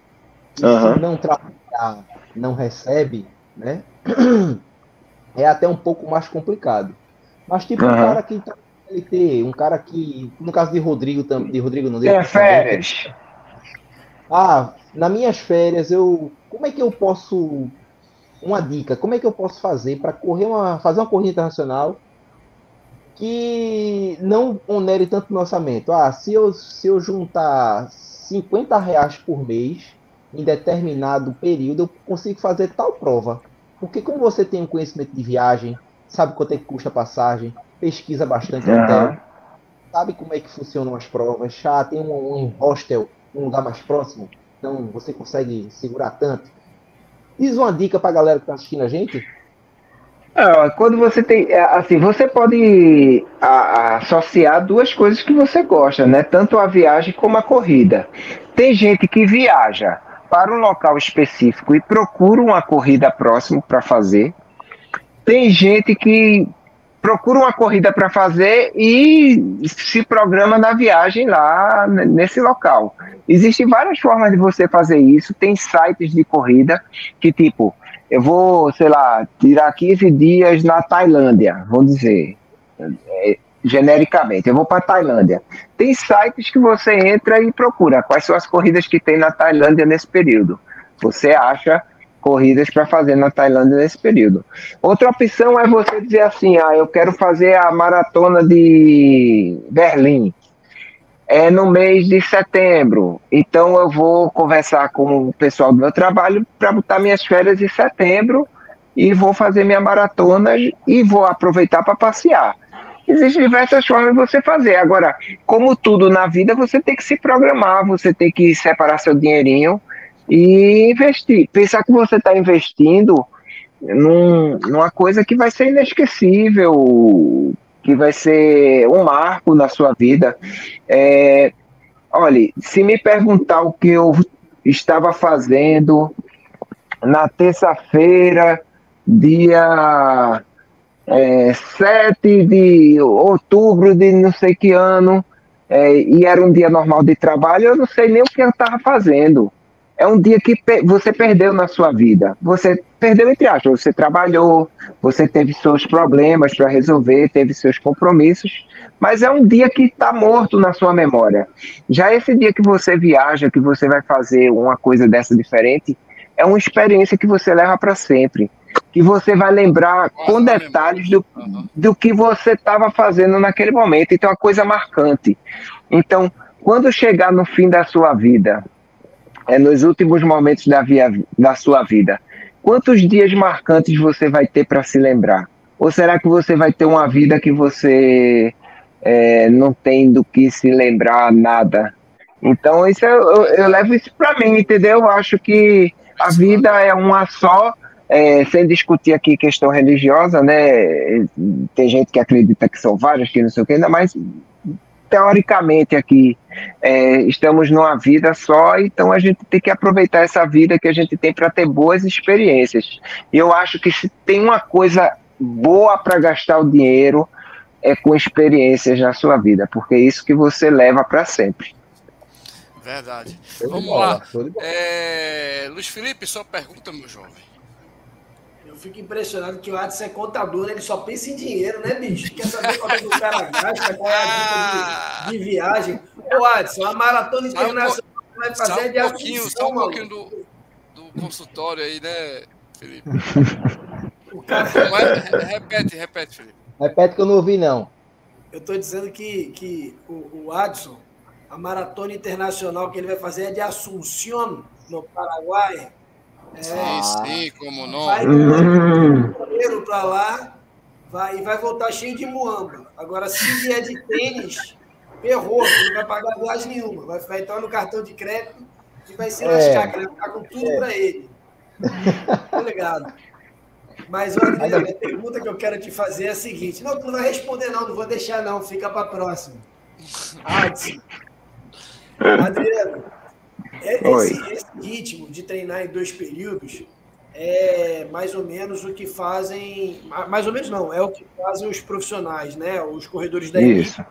que uhum. não trabalhar, não recebe, né? *clears throat* É até um pouco mais complicado. Mas tipo, uhum. um cara que tá LT, um cara que, no caso de Rodrigo, de Rodrigo não tem férias. Ah, nas minhas férias eu, como é que eu posso uma dica, como é que eu posso fazer para correr uma fazer uma corrida internacional que não onere tanto no orçamento. Ah, se eu, se eu juntar 50 reais por mês em determinado período, eu consigo fazer tal prova. Porque como você tem um conhecimento de viagem, sabe quanto é que custa a passagem, pesquisa bastante uhum. hotel, sabe como é que funcionam as provas, já tem um, um hostel, um lugar mais próximo, então você consegue segurar tanto. Diz uma dica para a galera que está assistindo a gente, é, quando você tem, é, assim, você pode associar duas coisas que você gosta, né? Tanto a viagem como a corrida. Tem gente que viaja para um local específico e procura uma corrida próximo para fazer. tem gente que procura uma corrida para fazer e se programa na viagem lá nesse local. Existem várias formas de você fazer isso. Tem sites de corrida que, tipo, eu vou, sei lá, tirar 15 dias na Tailândia, vamos dizer, é, genericamente. Eu vou para Tailândia. Tem sites que você entra e procura quais são as corridas que tem na Tailândia nesse período. Você acha corridas para fazer na Tailândia nesse período. Outra opção é você dizer assim: ah, eu quero fazer a maratona de Berlim. É no mês de setembro. Então eu vou conversar com o pessoal do meu trabalho para botar minhas férias em setembro e vou fazer minha maratona e vou aproveitar para passear. Existem diversas formas de você fazer. Agora, como tudo na vida, você tem que se programar, você tem que separar seu dinheirinho e investir. Pensar que você está investindo num, numa coisa que vai ser inesquecível, que vai ser um marco na sua vida. É, olha, se me perguntar o que eu estava fazendo na terça-feira, dia é, 7 de outubro de não sei que ano, é, e era um dia normal de trabalho, eu não sei nem o que eu estava fazendo é um dia que você perdeu na sua vida. Você perdeu entre aspas, você trabalhou, você teve seus problemas para resolver, teve seus compromissos, mas é um dia que está morto na sua memória. Já esse dia que você viaja, que você vai fazer uma coisa dessa diferente, é uma experiência que você leva para sempre. Que você vai lembrar com detalhes do, do que você estava fazendo naquele momento. Então, é uma coisa marcante. Então, quando chegar no fim da sua vida, é nos últimos momentos da, via, da sua vida, quantos dias marcantes você vai ter para se lembrar? Ou será que você vai ter uma vida que você é, não tem do que se lembrar nada? Então, isso eu, eu, eu levo isso para mim, entendeu? Eu acho que a vida é uma só, é, sem discutir aqui questão religiosa, né? Tem gente que acredita que são várias, que não sei o que, ainda mais teoricamente aqui é, estamos numa vida só, então a gente tem que aproveitar essa vida que a gente tem para ter boas experiências. E eu acho que se tem uma coisa boa para gastar o dinheiro é com experiências na sua vida, porque é isso que você leva para sempre. Verdade. Vamos bola, lá. É, Luiz Felipe, sua pergunta, meu jovem fico impressionado que o Adson é contador, ele só pensa em dinheiro, né, bicho? Quer saber quanto é que o cara gasta, qual é a dica de, de viagem. Ô, Adson, a maratona internacional um vai fazer um de pouquinho, Só um pouquinho do, do consultório aí, né, Felipe? O cara... É, repete, repete, Felipe. Repete que eu não ouvi, não. Eu estou dizendo que, que o, o Adson, a maratona internacional que ele vai fazer é de Assunción, no Paraguai é, sim, sim, como não. Vai primeiro para lá vai, e vai voltar cheio de muamba. Agora, se vier de tênis, errou, não vai pagar viagem nenhuma. Vai, vai entrar no cartão de crédito e vai se lascar, é. vai ficar com tudo é. para ele. Tá ligado? Mas, olha, a pergunta que eu quero te fazer é a seguinte: não, tu não vai responder, não, não vou deixar, não, fica para a próxima. *laughs* Adriano, é, esse, esse, ritmo de treinar em dois períodos é mais ou menos o que fazem. Mais ou menos não, é o que fazem os profissionais, né? Os corredores da elite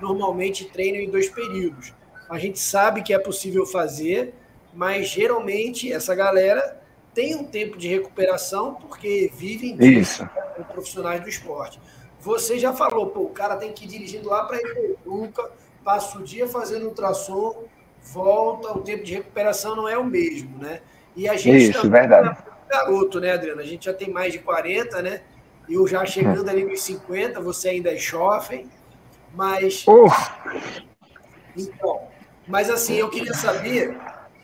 normalmente treinam em dois períodos. A gente sabe que é possível fazer, mas geralmente essa galera tem um tempo de recuperação porque vivem disso, né, profissionais do esporte. Você já falou, pô, o cara tem que ir dirigindo lá para Ituca, passa o dia fazendo ultrassom, volta, o tempo de recuperação não é o mesmo, né? E a gente Isso, verdade. é garoto, né, Adriana? A gente já tem mais de 40, né? Eu já chegando ali nos 50, você ainda é jovem, mas. Uh. Então, mas assim, eu queria saber,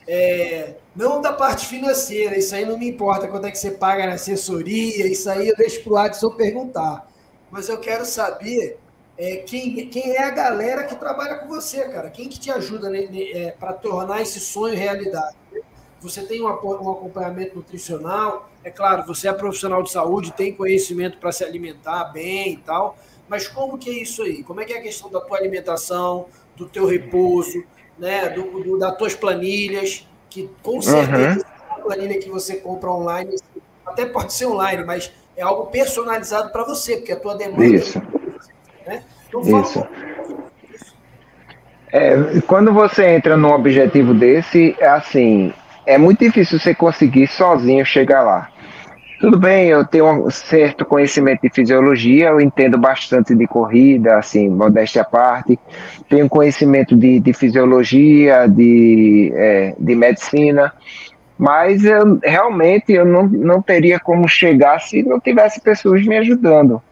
é, não da parte financeira, isso aí não me importa quanto é que você paga na assessoria, isso aí eu deixo para o Adson perguntar. Mas eu quero saber é, quem, quem é a galera que trabalha com você, cara? Quem que te ajuda né, é, para tornar esse sonho realidade? Você tem um, um acompanhamento nutricional, é claro, você é profissional de saúde, tem conhecimento para se alimentar bem e tal, mas como que é isso aí? Como é que é a questão da tua alimentação, do teu repouso, né, do, do das tuas planilhas, que com certeza uhum. a planilha que você compra online, até pode ser online, mas é é algo personalizado para você, porque a tua demanda. Isso. Né? Então, Isso. É, quando você entra num objetivo desse, é assim, é muito difícil você conseguir sozinho chegar lá. Tudo bem, eu tenho um certo conhecimento de fisiologia, eu entendo bastante de corrida, assim, modéstia à parte. Tenho conhecimento de, de fisiologia, de, é, de medicina, mas eu, realmente eu não, não teria como chegar se não tivesse pessoas me ajudando.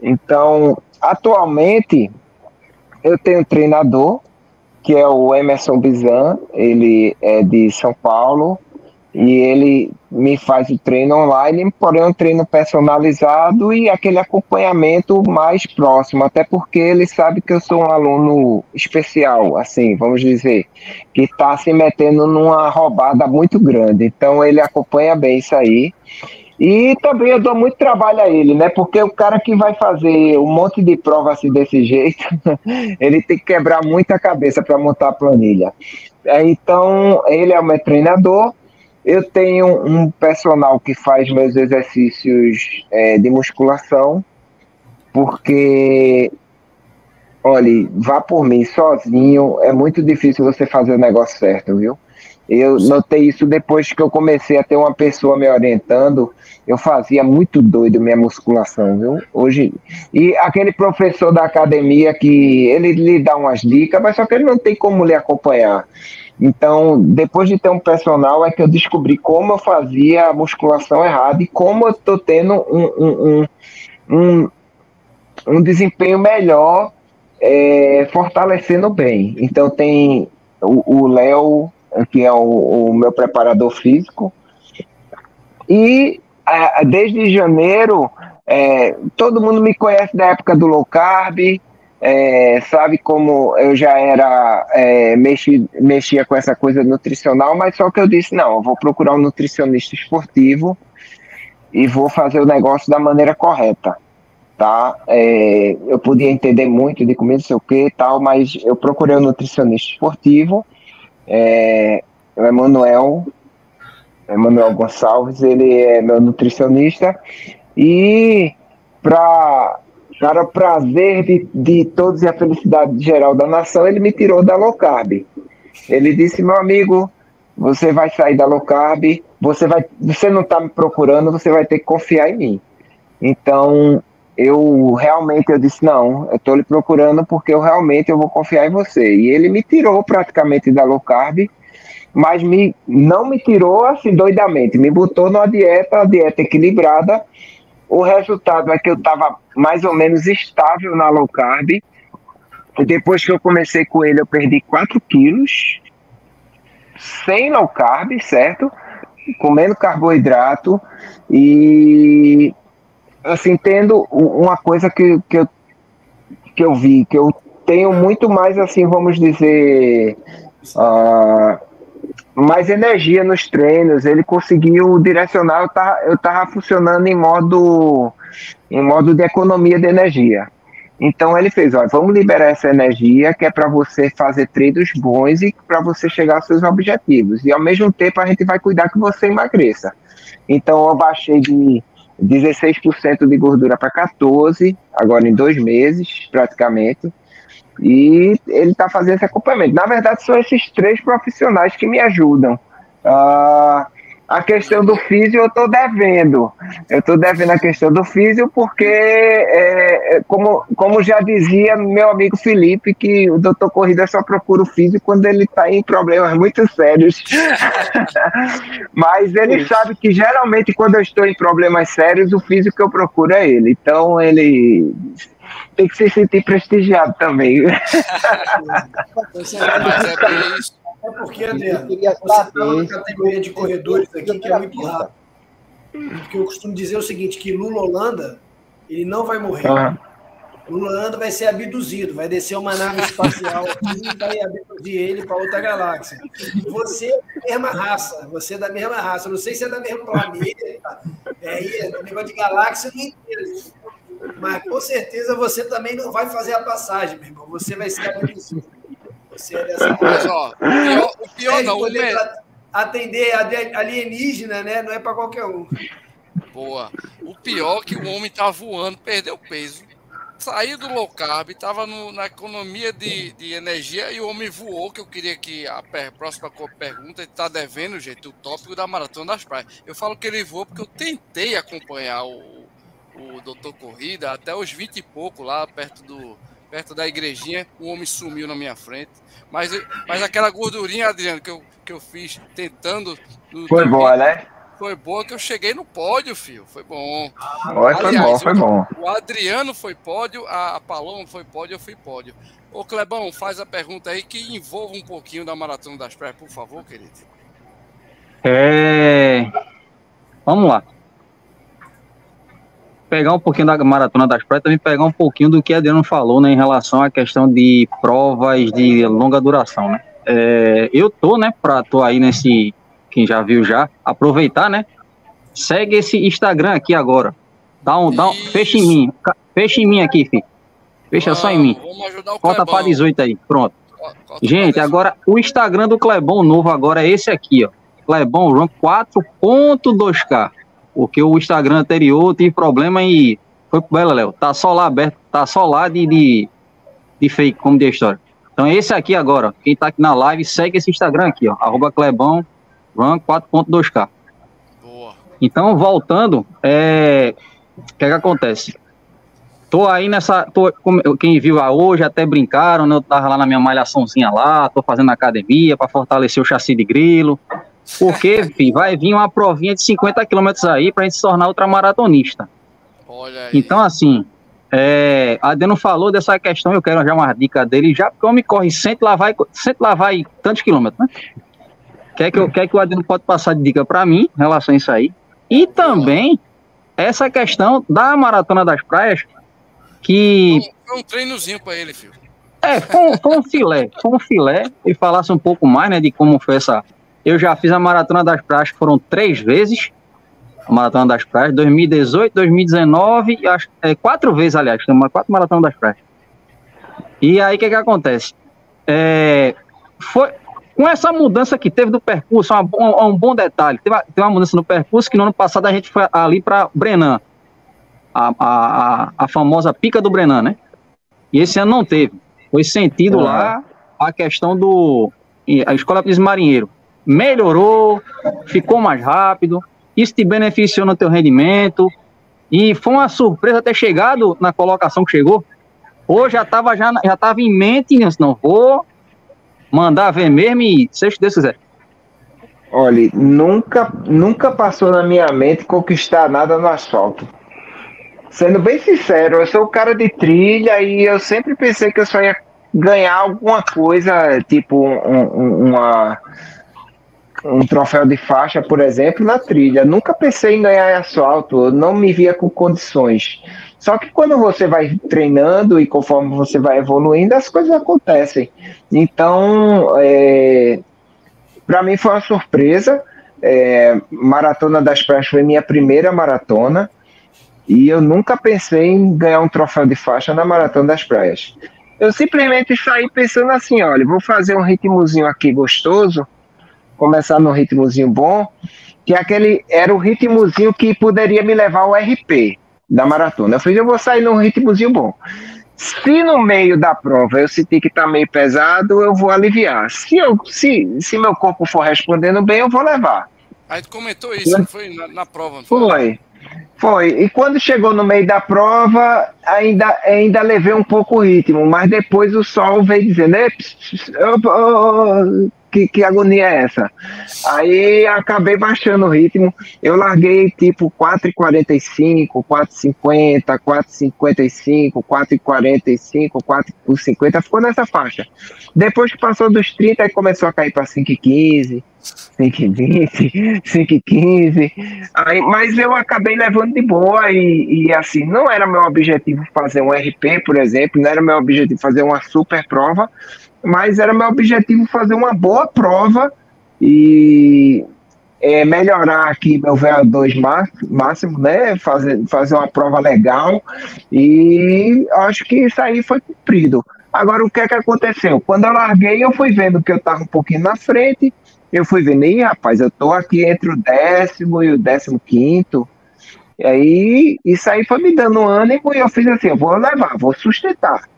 Então, atualmente, eu tenho um treinador, que é o Emerson Bizan, ele é de São Paulo, e ele me faz o treino online, porém um treino personalizado e aquele acompanhamento mais próximo, até porque ele sabe que eu sou um aluno especial, assim, vamos dizer, que está se metendo numa roubada muito grande. Então ele acompanha bem isso aí. E também eu dou muito trabalho a ele, né? Porque o cara que vai fazer um monte de prova assim desse jeito, *laughs* ele tem que quebrar muita cabeça para montar a planilha. É, então, ele é o meu treinador eu tenho um personal que faz meus exercícios é, de musculação, porque, olhe, vá por mim sozinho, é muito difícil você fazer o negócio certo, viu? Eu notei isso depois que eu comecei a ter uma pessoa me orientando. Eu fazia muito doido minha musculação, viu? Hoje. E aquele professor da academia que ele lhe dá umas dicas, mas só que ele não tem como lhe acompanhar. Então, depois de ter um personal, é que eu descobri como eu fazia a musculação errada e como eu estou tendo um, um, um, um, desempenho melhor, é, fortalecendo bem. Então, tem o Léo, que é o, o, meu preparador físico, e desde janeiro, é, todo mundo me conhece da época do low carb, é, sabe como eu já era é, mexi, mexia com essa coisa nutricional, mas só que eu disse não, eu vou procurar um nutricionista esportivo e vou fazer o negócio da maneira correta, tá? É, eu podia entender muito de comida, sei o que tal, mas eu procurei um nutricionista esportivo, é, o Emanuel, Emanuel Gonçalves, ele é meu nutricionista e para para o prazer de, de todos e a felicidade geral da nação, ele me tirou da low carb. Ele disse, meu amigo, você vai sair da low carb, você, vai, você não está me procurando, você vai ter que confiar em mim. Então, eu realmente eu disse, não, eu estou lhe procurando porque eu realmente eu vou confiar em você. E ele me tirou praticamente da low carb, mas me, não me tirou assim doidamente, me botou numa dieta, dieta equilibrada, o resultado é que eu estava mais ou menos estável na low carb. Depois que eu comecei com ele, eu perdi 4 quilos, sem low carb, certo? Comendo carboidrato e, assim, tendo uma coisa que, que, eu, que eu vi, que eu tenho muito mais, assim, vamos dizer, uh, mais energia nos treinos, ele conseguiu direcionar, eu tava, eu tava funcionando em modo, em modo de economia de energia. Então ele fez, olha, vamos liberar essa energia que é para você fazer treinos bons e para você chegar aos seus objetivos. E ao mesmo tempo a gente vai cuidar que você emagreça. Então eu baixei de 16% de gordura para 14, agora em dois meses, praticamente. E ele está fazendo esse acompanhamento. Na verdade, são esses três profissionais que me ajudam. Uh, a questão do físio eu estou devendo. Eu estou devendo a questão do físio porque, é, é, como, como já dizia meu amigo Felipe, que o doutor Corrida só procura o físio quando ele está em problemas muito sérios. *laughs* Mas ele Isso. sabe que geralmente quando eu estou em problemas sérios, o físico que eu procuro é ele. Então ele tem que se sentir prestigiado também. *laughs* Mas é isso. É porque, Adriano, você está categoria de corredores aqui que é muito rápido. Porque eu costumo dizer o seguinte, que Lula Holanda, ele não vai morrer. Uhum. Lula Holanda vai ser abduzido, vai descer uma nave espacial *laughs* e vai abduzir ele para outra galáxia. Você é da mesma raça, você é da mesma raça. Não sei se é da mesma planeta, é, é negócio de galáxia, não entendo. Mas com certeza você também não vai fazer a passagem, meu irmão. Você vai ser abduzido. Você é dessa Mas, ó, *laughs* o pior, o pior não, o Atender alienígena, né? Não é para qualquer um. Boa. O pior é que o homem tá voando, perdeu peso. Saiu do low carb, tava no, na economia de, de energia e o homem voou, que eu queria que a per, próxima pergunta, ele tá devendo, gente, o tópico da Maratona das Praias. Eu falo que ele voou porque eu tentei acompanhar o, o Doutor Corrida até os 20 e pouco, lá perto do, perto da igrejinha, o homem sumiu na minha frente. Mas, mas aquela gordurinha, Adriano, que eu, que eu fiz tentando. Foi boa, né? Foi boa que eu cheguei no pódio, filho. Foi bom. Oi, foi bom, foi bom. O Adriano foi pódio, a Paloma foi pódio, eu fui pódio. Ô, Clebão, faz a pergunta aí que envolva um pouquinho da Maratona das Praias, por favor, querido. É. Vamos lá pegar um pouquinho da Maratona das Praias, também pegar um pouquinho do que a Adriano falou, né, em relação à questão de provas de longa duração, né. É, eu tô, né, pra, tô aí nesse, quem já viu já, aproveitar, né, segue esse Instagram aqui agora, dá um, dá um, fecha em mim, fecha em mim aqui, filho, fecha ah, só em mim, Volta para 18 aí, pronto. Gente, agora o Instagram do Clebão novo agora é esse aqui, ó, Clebão Run 4.2K porque o Instagram anterior tive problema e foi pro Bela Léo. Tá só lá aberto, tá só lá de, de, de fake, como de história. Então esse aqui agora, quem tá aqui na live, segue esse Instagram aqui, ó, arroba Clebão Run 4.2K. Boa. Então, voltando, é... o que, é que acontece? Tô aí nessa. Tô, quem viu a hoje até brincaram, né? Eu tava lá na minha malhaçãozinha lá, tô fazendo academia para fortalecer o chassi de grilo. Porque, filho, vai vir uma provinha de 50 quilômetros aí pra gente se tornar ultramaratonista. Olha aí. Então, assim, é, a Adeno falou dessa questão, eu quero já uma dica dele já, porque o homem corre sempre lá vai, sempre lá vai tantos quilômetros, né? Quer que, eu, quer que o Adeno pode passar de dica para mim em relação a isso aí? E também essa questão da Maratona das Praias, que... Foi um treinozinho para ele, filho. É, foi, foi um filé, foi um filé, e falasse um pouco mais, né, de como foi essa eu já fiz a Maratona das Praias, foram três vezes. A Maratona das Praias, 2018, 2019, acho, é, quatro vezes, aliás, tem uma, quatro Maratonas das Praias. E aí, o que que acontece? É, foi, com essa mudança que teve do percurso, uma, um, um, bom detalhe, teve, teve, uma mudança no percurso que no ano passado a gente foi ali para Brenan, a, a, a, famosa pica do Brenan, né? E esse ano não teve. Foi sentido lá a questão do. A Escola de Marinheiro melhorou, ficou mais rápido, isso te beneficiou no teu rendimento, e foi uma surpresa ter chegado na colocação que chegou. Hoje já estava já, já tava em mente, não vou mandar ver mesmo e seja Deus quiser. Olha, nunca, nunca passou na minha mente conquistar nada no asfalto. Sendo bem sincero, eu sou o cara de trilha e eu sempre pensei que eu só ia ganhar alguma coisa, tipo um, uma, um troféu de faixa, por exemplo, na trilha. Nunca pensei em ganhar asfalto, não me via com condições. Só que quando você vai treinando e conforme você vai evoluindo, as coisas acontecem. Então, é, para mim foi uma surpresa. É, maratona das Praias foi minha primeira maratona e eu nunca pensei em ganhar um troféu de faixa na Maratona das Praias. Eu simplesmente saí pensando assim, olha, vou fazer um ritmozinho aqui gostoso começar num ritmozinho bom, que aquele era o ritmozinho que poderia me levar ao RP da maratona. Eu falei, eu vou sair num ritmozinho bom. Se no meio da prova eu sentir que está meio pesado, eu vou aliviar. Se, eu, se, se meu corpo for respondendo bem, eu vou levar. Aí tu comentou isso, foi na, na prova, foi? Foi. Foi. E quando chegou no meio da prova, ainda, ainda levei um pouco o ritmo, mas depois o sol veio dizendo: que, que agonia é essa? Aí acabei baixando o ritmo. Eu larguei tipo 4,45, 4,50, 4,55, 4,45, 4,50, ficou nessa faixa. Depois que passou dos 30, aí começou a cair para 5,15. 5,20, 5,15. Aí, mas eu acabei levando de boa e, e, assim, não era meu objetivo fazer um RP, por exemplo, não era meu objetivo fazer uma super prova, mas era meu objetivo fazer uma boa prova e é, melhorar aqui meu VO2 máximo, né? Fazer, fazer uma prova legal e acho que isso aí foi cumprido. Agora, o que é que aconteceu? Quando eu larguei, eu fui vendo que eu estava um pouquinho na frente, eu fui vendo, e rapaz, eu tô aqui entre o décimo e o décimo quinto, E aí, isso aí foi me dando ânimo e eu fiz assim, eu vou levar, vou sustentar.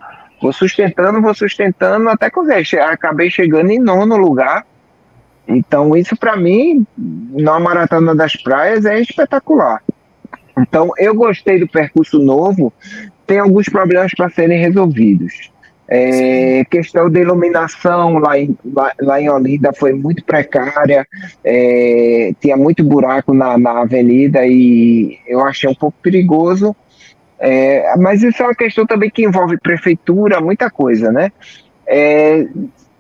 Vou sustentando, vou sustentando, até que eu acabei chegando em nono lugar. Então, isso para mim, na Maratona das Praias, é espetacular. Então, eu gostei do percurso novo, tem alguns problemas para serem resolvidos. É, questão de iluminação lá em, lá, lá, em Olinda foi muito precária, é, tinha muito buraco na, na avenida e eu achei um pouco perigoso. É, mas isso é uma questão também que envolve prefeitura, muita coisa, né? É,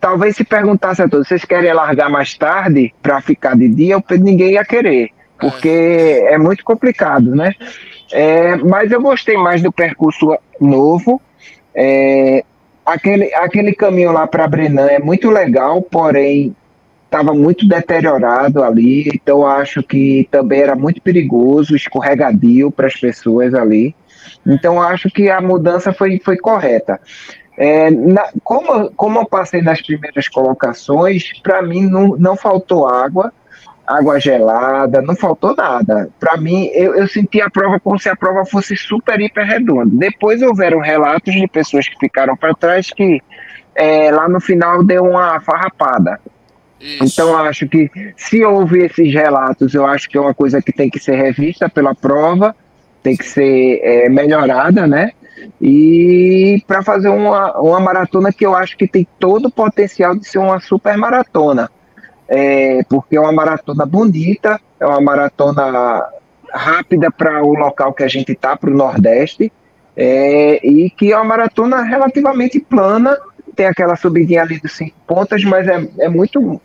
talvez se perguntasse a todos, vocês querem largar mais tarde para ficar de dia, ninguém ia querer, porque é muito complicado, né? É, mas eu gostei mais do percurso novo. É, aquele, aquele caminho lá para Brenan é muito legal, porém estava muito deteriorado ali, então acho que também era muito perigoso, escorregadio para as pessoas ali. Então acho que a mudança foi, foi correta. É, na, como, como eu passei nas primeiras colocações, para mim não, não faltou água, água gelada, não faltou nada. Para mim, eu, eu senti a prova como se a prova fosse super, hiper redonda. Depois houveram relatos de pessoas que ficaram para trás que é, lá no final deu uma farrapada. Isso. Então, acho que se houve esses relatos, eu acho que é uma coisa que tem que ser revista pela prova, tem que ser é, melhorada, né? E para fazer uma, uma maratona que eu acho que tem todo o potencial de ser uma super maratona é, porque é uma maratona bonita, é uma maratona rápida para o local que a gente está, para o Nordeste, é, e que é uma maratona relativamente plana, tem aquela subidinha ali dos cinco pontas, mas é, é muito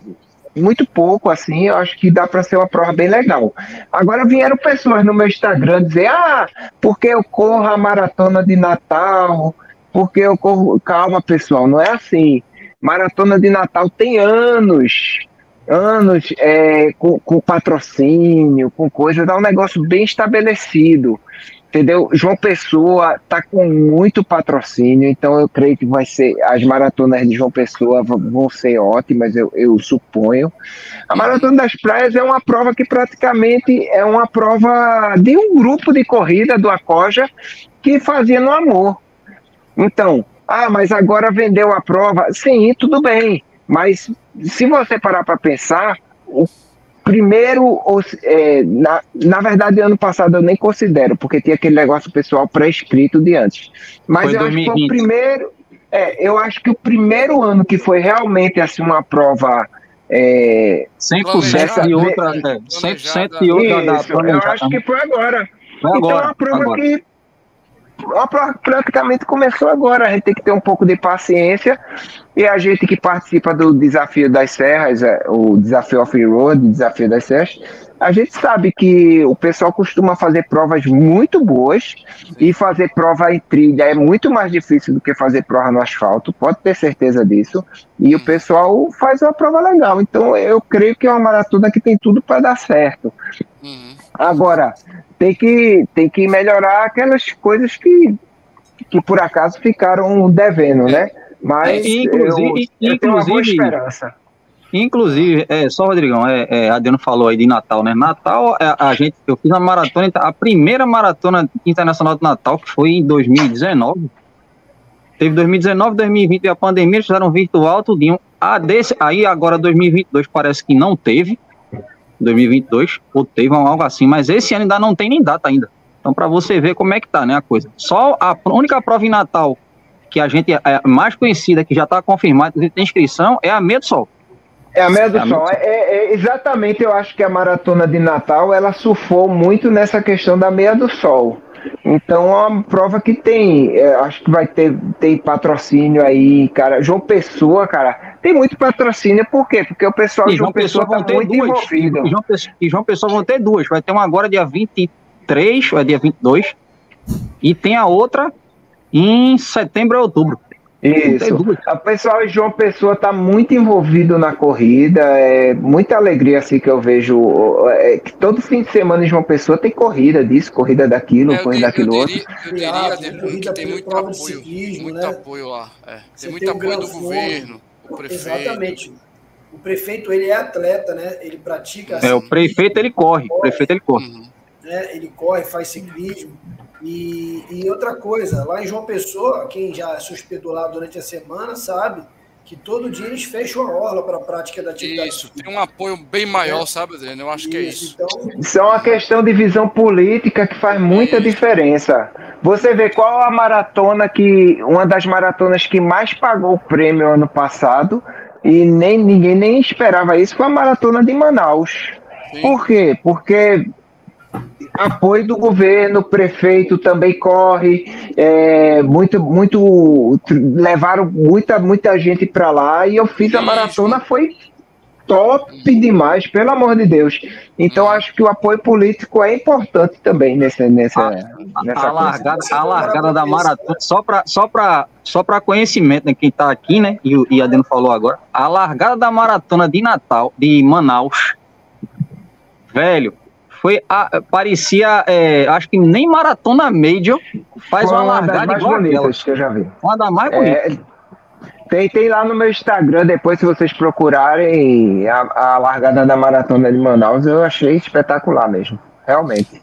muito pouco assim, eu acho que dá para ser uma prova bem legal. Agora vieram pessoas no meu Instagram dizer: "Ah, porque eu corro a maratona de Natal, porque eu corro, calma, pessoal, não é assim. Maratona de Natal tem anos anos é, com, com, patrocínio, com coisa, dá um negócio bem estabelecido. Entendeu? João Pessoa está com muito patrocínio, então eu creio que vai ser. As maratonas de João Pessoa vão ser ótimas, eu, eu suponho. A Maratona das Praias é uma prova que praticamente é uma prova de um grupo de corrida do Acoja que fazia no amor. Então, ah, mas agora vendeu a prova. Sim, tudo bem. Mas se você parar para pensar, o primeiro, é, na, na verdade, ano passado eu nem considero, porque tinha aquele negócio pessoal pré-escrito de antes. Mas foi eu 2020. acho que o primeiro. É, eu acho que o primeiro ano que foi realmente assim uma prova. É, 100% dessa, e outra, de, 100% e outra isso, da Eu acho que foi agora. Foi então é uma prova agora. que praticamente começou agora. A gente tem que ter um pouco de paciência. E a gente que participa do desafio das serras, é, o desafio off-road, o desafio das serras, a gente sabe que o pessoal costuma fazer provas muito boas e fazer prova em trilha é muito mais difícil do que fazer prova no asfalto, pode ter certeza disso. E o pessoal faz uma prova legal. Então eu creio que é uma maratona que tem tudo para dar certo. Uhum. Agora, tem que, tem que melhorar aquelas coisas que, que por acaso ficaram devendo, né? Mas inclusive, eu, eu tenho uma boa esperança. Inclusive, é, só Rodrigão, é, é, Adriano falou aí de Natal, né? Natal, é, a gente, eu fiz uma maratona, a primeira maratona internacional de Natal, que foi em 2019. Teve 2019, 2020 e a pandemia, eles fizeram virtual, tudinho. A desse, aí agora 2022 parece que não teve. 2022, ou teve algo assim, mas esse ano ainda não tem nem data ainda. Então, para você ver como é que tá, né, a coisa. Só a única prova em Natal que a gente é mais conhecida, que já está confirmada, que tem inscrição, é a Meia do Sol. É a Meia do é Sol. É, é, exatamente, eu acho que a maratona de Natal, ela surfou muito nessa questão da Meia do Sol. Então é uma prova que tem, é, acho que vai ter tem patrocínio aí, cara. João Pessoa, cara, tem muito patrocínio, por quê? Porque o pessoal de João, João Pessoa, Pessoa tá muito duas, envolvido. E João, Pessoa, e João Pessoa vão ter duas, vai ter uma agora dia 23, ou é dia 22, e tem a outra em setembro ou outubro. Isso. O pessoal de João Pessoa está muito envolvido na corrida. É muita alegria assim que eu vejo. É, que todo fim de semana em João Pessoa tem corrida disso, corrida daquilo, é, corrida daquilo outro. Eu diria, que tem muito apoio, ciclismo, muito né? apoio lá. É. Tem muito apoio do governo, o prefeito. Exatamente. O prefeito ele é atleta, né? Ele pratica. Assim, é, o prefeito ele corre. O prefeito ele corre. Uhum. né? Ele corre, faz ciclismo. E, e outra coisa, lá em João Pessoa, quem já se hospedou lá durante a semana sabe que todo dia eles fecham a orla para a prática da atividade. Isso, tem um apoio bem maior, é. sabe, Adriano? Eu acho isso, que é isso. Então... Isso é uma questão de visão política que faz muita diferença. Você vê qual a maratona que. Uma das maratonas que mais pagou o prêmio ano passado, e nem ninguém nem esperava isso, foi a maratona de Manaus. Sim. Por quê? Porque apoio do governo, prefeito também corre, é, muito, muito, levaram muita, muita gente para lá e eu fiz a maratona, foi top demais, pelo amor de Deus. Então acho que o apoio político é importante também nessa nessa, a, nessa a largada, a largada da maratona só para só para só para conhecimento, né, quem está aqui, né, e o Adeno falou agora, a largada da maratona de Natal de Manaus, velho, foi a, parecia, é, acho que nem maratona major faz uma, uma largada das mais bonitas que eu já vi. Uma das mais bonitas. É, tem, tem lá no meu Instagram, depois se vocês procurarem a, a largada da maratona de Manaus, eu achei espetacular mesmo, realmente.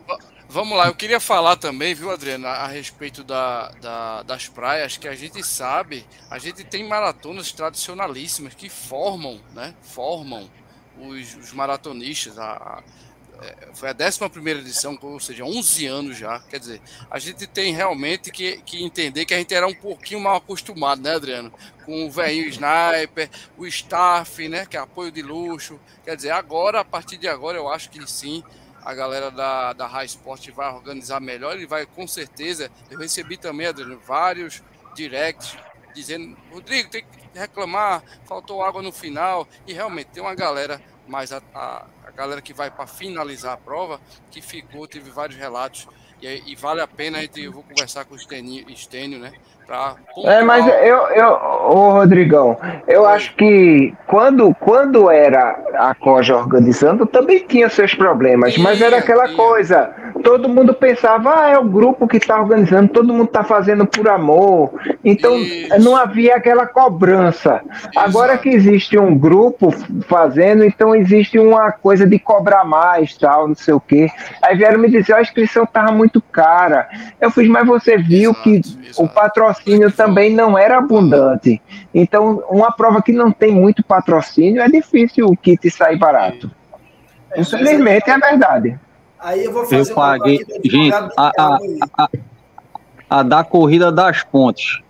Vamos lá, eu queria falar também, viu, Adriana, a respeito da, da, das praias, que a gente sabe, a gente tem maratonas tradicionalíssimas que formam, né? Formam os, os maratonistas. A, foi a 11 edição, ou seja, 11 anos já. Quer dizer, a gente tem realmente que, que entender que a gente era um pouquinho mal acostumado, né, Adriano? Com o velhinho sniper, o staff, né, que é apoio de luxo. Quer dizer, agora, a partir de agora, eu acho que sim, a galera da, da High Sport vai organizar melhor e vai com certeza. Eu recebi também, Adriano, vários directs dizendo: Rodrigo, tem que reclamar, faltou água no final. E realmente tem uma galera mais a, a a galera que vai para finalizar a prova, que ficou, teve vários relatos. E, e vale a pena, eu vou conversar com o Estênio, né? Pra é, mas eu, eu, ô Rodrigão, eu acho que quando, quando era a Coja organizando, também tinha seus problemas, mas era aquela coisa, todo mundo pensava, ah, é o grupo que está organizando, todo mundo está fazendo por amor, então Isso. não havia aquela cobrança. Agora que existe um grupo fazendo, então existe uma coisa de cobrar mais, tal, não sei o quê. Aí vieram me dizer, a inscrição estava muito cara. Eu fiz, mas você viu exato, que exato. o patrocínio também não era abundante. Então, uma prova que não tem muito patrocínio é difícil o kit sair barato. É, Infelizmente é verdade. Aí eu vou fazer eu paguei, gente, a, a, a, a, da corrida das pontes.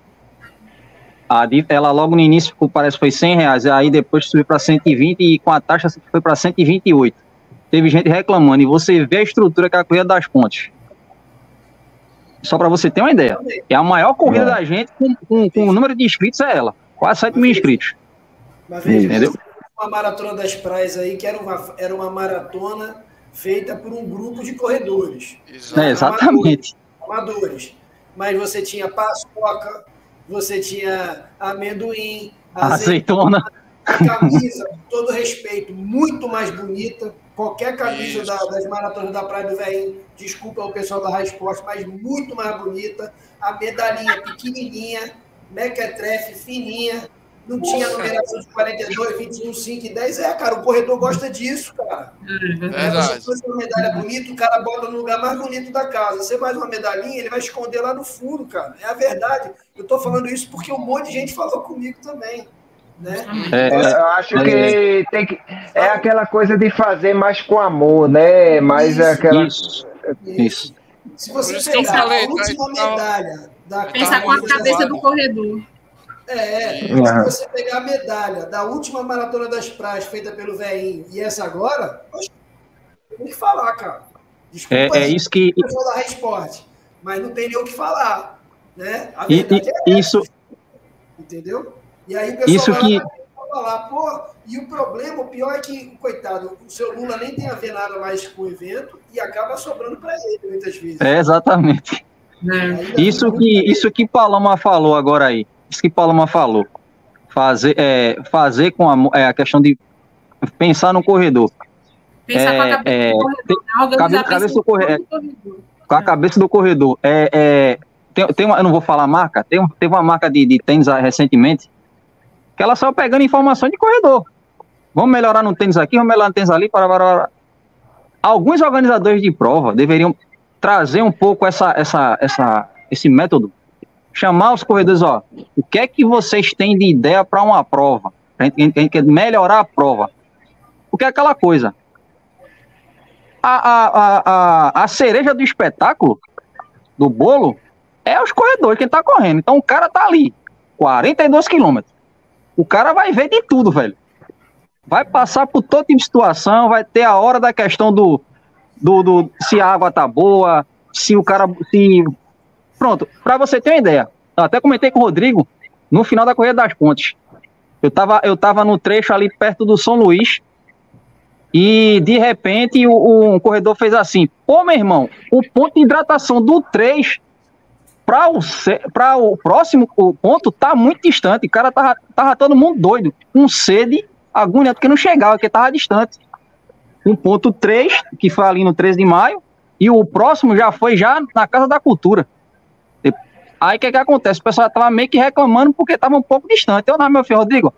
A, ela logo no início parece que foi 100 reais, aí depois subiu para 120 e com a taxa foi para 128. Teve gente reclamando e você vê a estrutura que é a corrida das pontes. Só para você ter uma ideia. É a maior corrida é. da gente com, com, com, o número de inscritos é ela. Quase 7 mil inscritos. Mas veja, Entendeu? uma maratona das praias aí, que era uma, era uma maratona feita por um grupo de corredores. É, exatamente. Amadores, amadores. Mas você tinha paçoca, você tinha amendoim, azeitona. camisa, com todo respeito, muito mais bonita. Qualquer camisa da, das maratonas da Praia do Velho, desculpa o pessoal da High Sports, mas muito mais bonita. A medalhinha pequenininha, mequetrefe fininha, não tinha numeração de 42, 21, 5 e 10. É, cara, o corredor gosta disso, cara. É, você faz uma medalha bonita, o cara bota no lugar mais bonito da casa. Você faz uma medalhinha, ele vai esconder lá no fundo, cara. É a verdade. Eu tô falando isso porque um monte de gente falou comigo também. Né? É, eu acho que tem que é aquela coisa de fazer mais com amor, né? Mas é aquela isso, isso. Se você pegar a última medalha da Pensar com a cabeça do corredor. É, uhum. se você pegar a medalha da última maratona das praias feita pelo Veinho e essa agora, tem que falar, cara. Desculpa é, é isso que. da Resport, mas não tem nem o que falar. Né? A verdade e, é isso. Entendeu? E aí o pessoal isso que... falar, pô, e o problema, o pior é que, coitado, o seu Lula nem tem a ver nada mais com o evento e acaba sobrando para ele muitas vezes. É, exatamente. É. Isso que, isso que Paloma falou agora aí que Paloma falou. Fazer, é, fazer com a, é, a questão de pensar no corredor. Pensar é, com a cabeça, é, do corredor. Cabeça, do corredor. Com a é. cabeça do corredor. É, é, tem, tem uma, eu não vou falar a marca, tem, teve uma marca de, de tênis recentemente que ela saiu pegando informações de corredor. Vamos melhorar no tênis aqui, vamos melhorar no tênis ali, para, para, para. alguns organizadores de prova deveriam trazer um pouco essa, essa, essa, esse método, chamar os corredores, ó, o que é que vocês têm de ideia para uma prova? A gente, a gente quer melhorar a prova. Porque é aquela coisa. A, a, a, a, cereja do espetáculo, do bolo, é os corredores, quem tá correndo. Então o cara tá ali, 42 quilômetros. O cara vai ver de tudo, velho. Vai passar por todo tipo de situação, vai ter a hora da questão do, do, do se a água tá boa, se o cara. Se... Pronto, para você ter uma ideia. Eu até comentei com o Rodrigo no final da Corrida das Pontes. Eu tava, eu tava no trecho ali perto do São Luís. E de repente o, o um corredor fez assim: pô, meu irmão, o ponto de hidratação do 3 para o, o próximo o ponto tá muito distante. O cara tava, tava todo mundo doido, com sede, agoniado, porque não chegava, porque tava distante. Um ponto 3, que foi ali no 13 de maio, e o próximo já foi já na Casa da Cultura. Aí o que, que acontece? O pessoal tava meio que reclamando porque tava um pouco distante. Eu, não, meu filho, Rodrigo,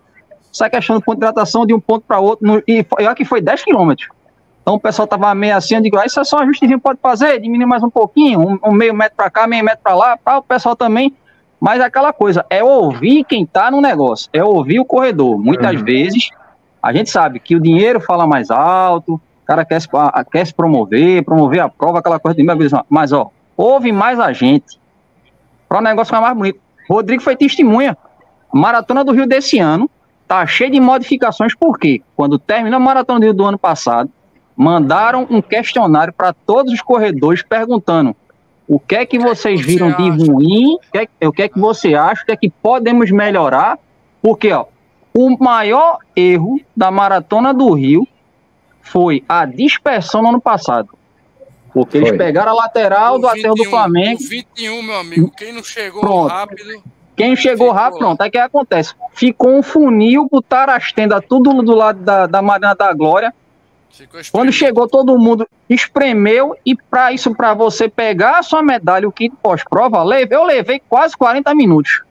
essa questão de hidratação de um ponto para outro, no, e olha que foi 10 quilômetros. Então o pessoal tava meio assim, eu digo, ah, isso é só um ajustezinho pode fazer, diminuir mais um pouquinho, um, um meio metro para cá, meio metro para lá, para o pessoal também. Mas aquela coisa, é ouvir quem tá no negócio, é ouvir o corredor. Muitas uhum. vezes a gente sabe que o dinheiro fala mais alto, o cara quer se, quer se promover, promover a prova, aquela coisa de mas ó, ouve mais a gente. Para o negócio ficar mais bonito. Rodrigo foi testemunha. Maratona do Rio desse ano. Tá cheio de modificações, porque quando terminou a Maratona do Rio do ano passado, mandaram um questionário para todos os corredores perguntando o que é que vocês viram de ruim, o que é que você acha, o que é que podemos melhorar, porque ó, o maior erro da Maratona do Rio foi a dispersão no ano passado. Porque foi. eles pegaram a lateral o do aterro do Flamengo. 21, meu amigo. Quem não chegou pronto. rápido. Quem chegou rápido, pronto. Aí o que acontece? Ficou um funil, botaram as tendas tudo do lado da, da Marina da Glória quando chegou todo mundo, espremeu e para isso, para você pegar a sua medalha, o kit pós-prova, eu levei quase 40 minutos.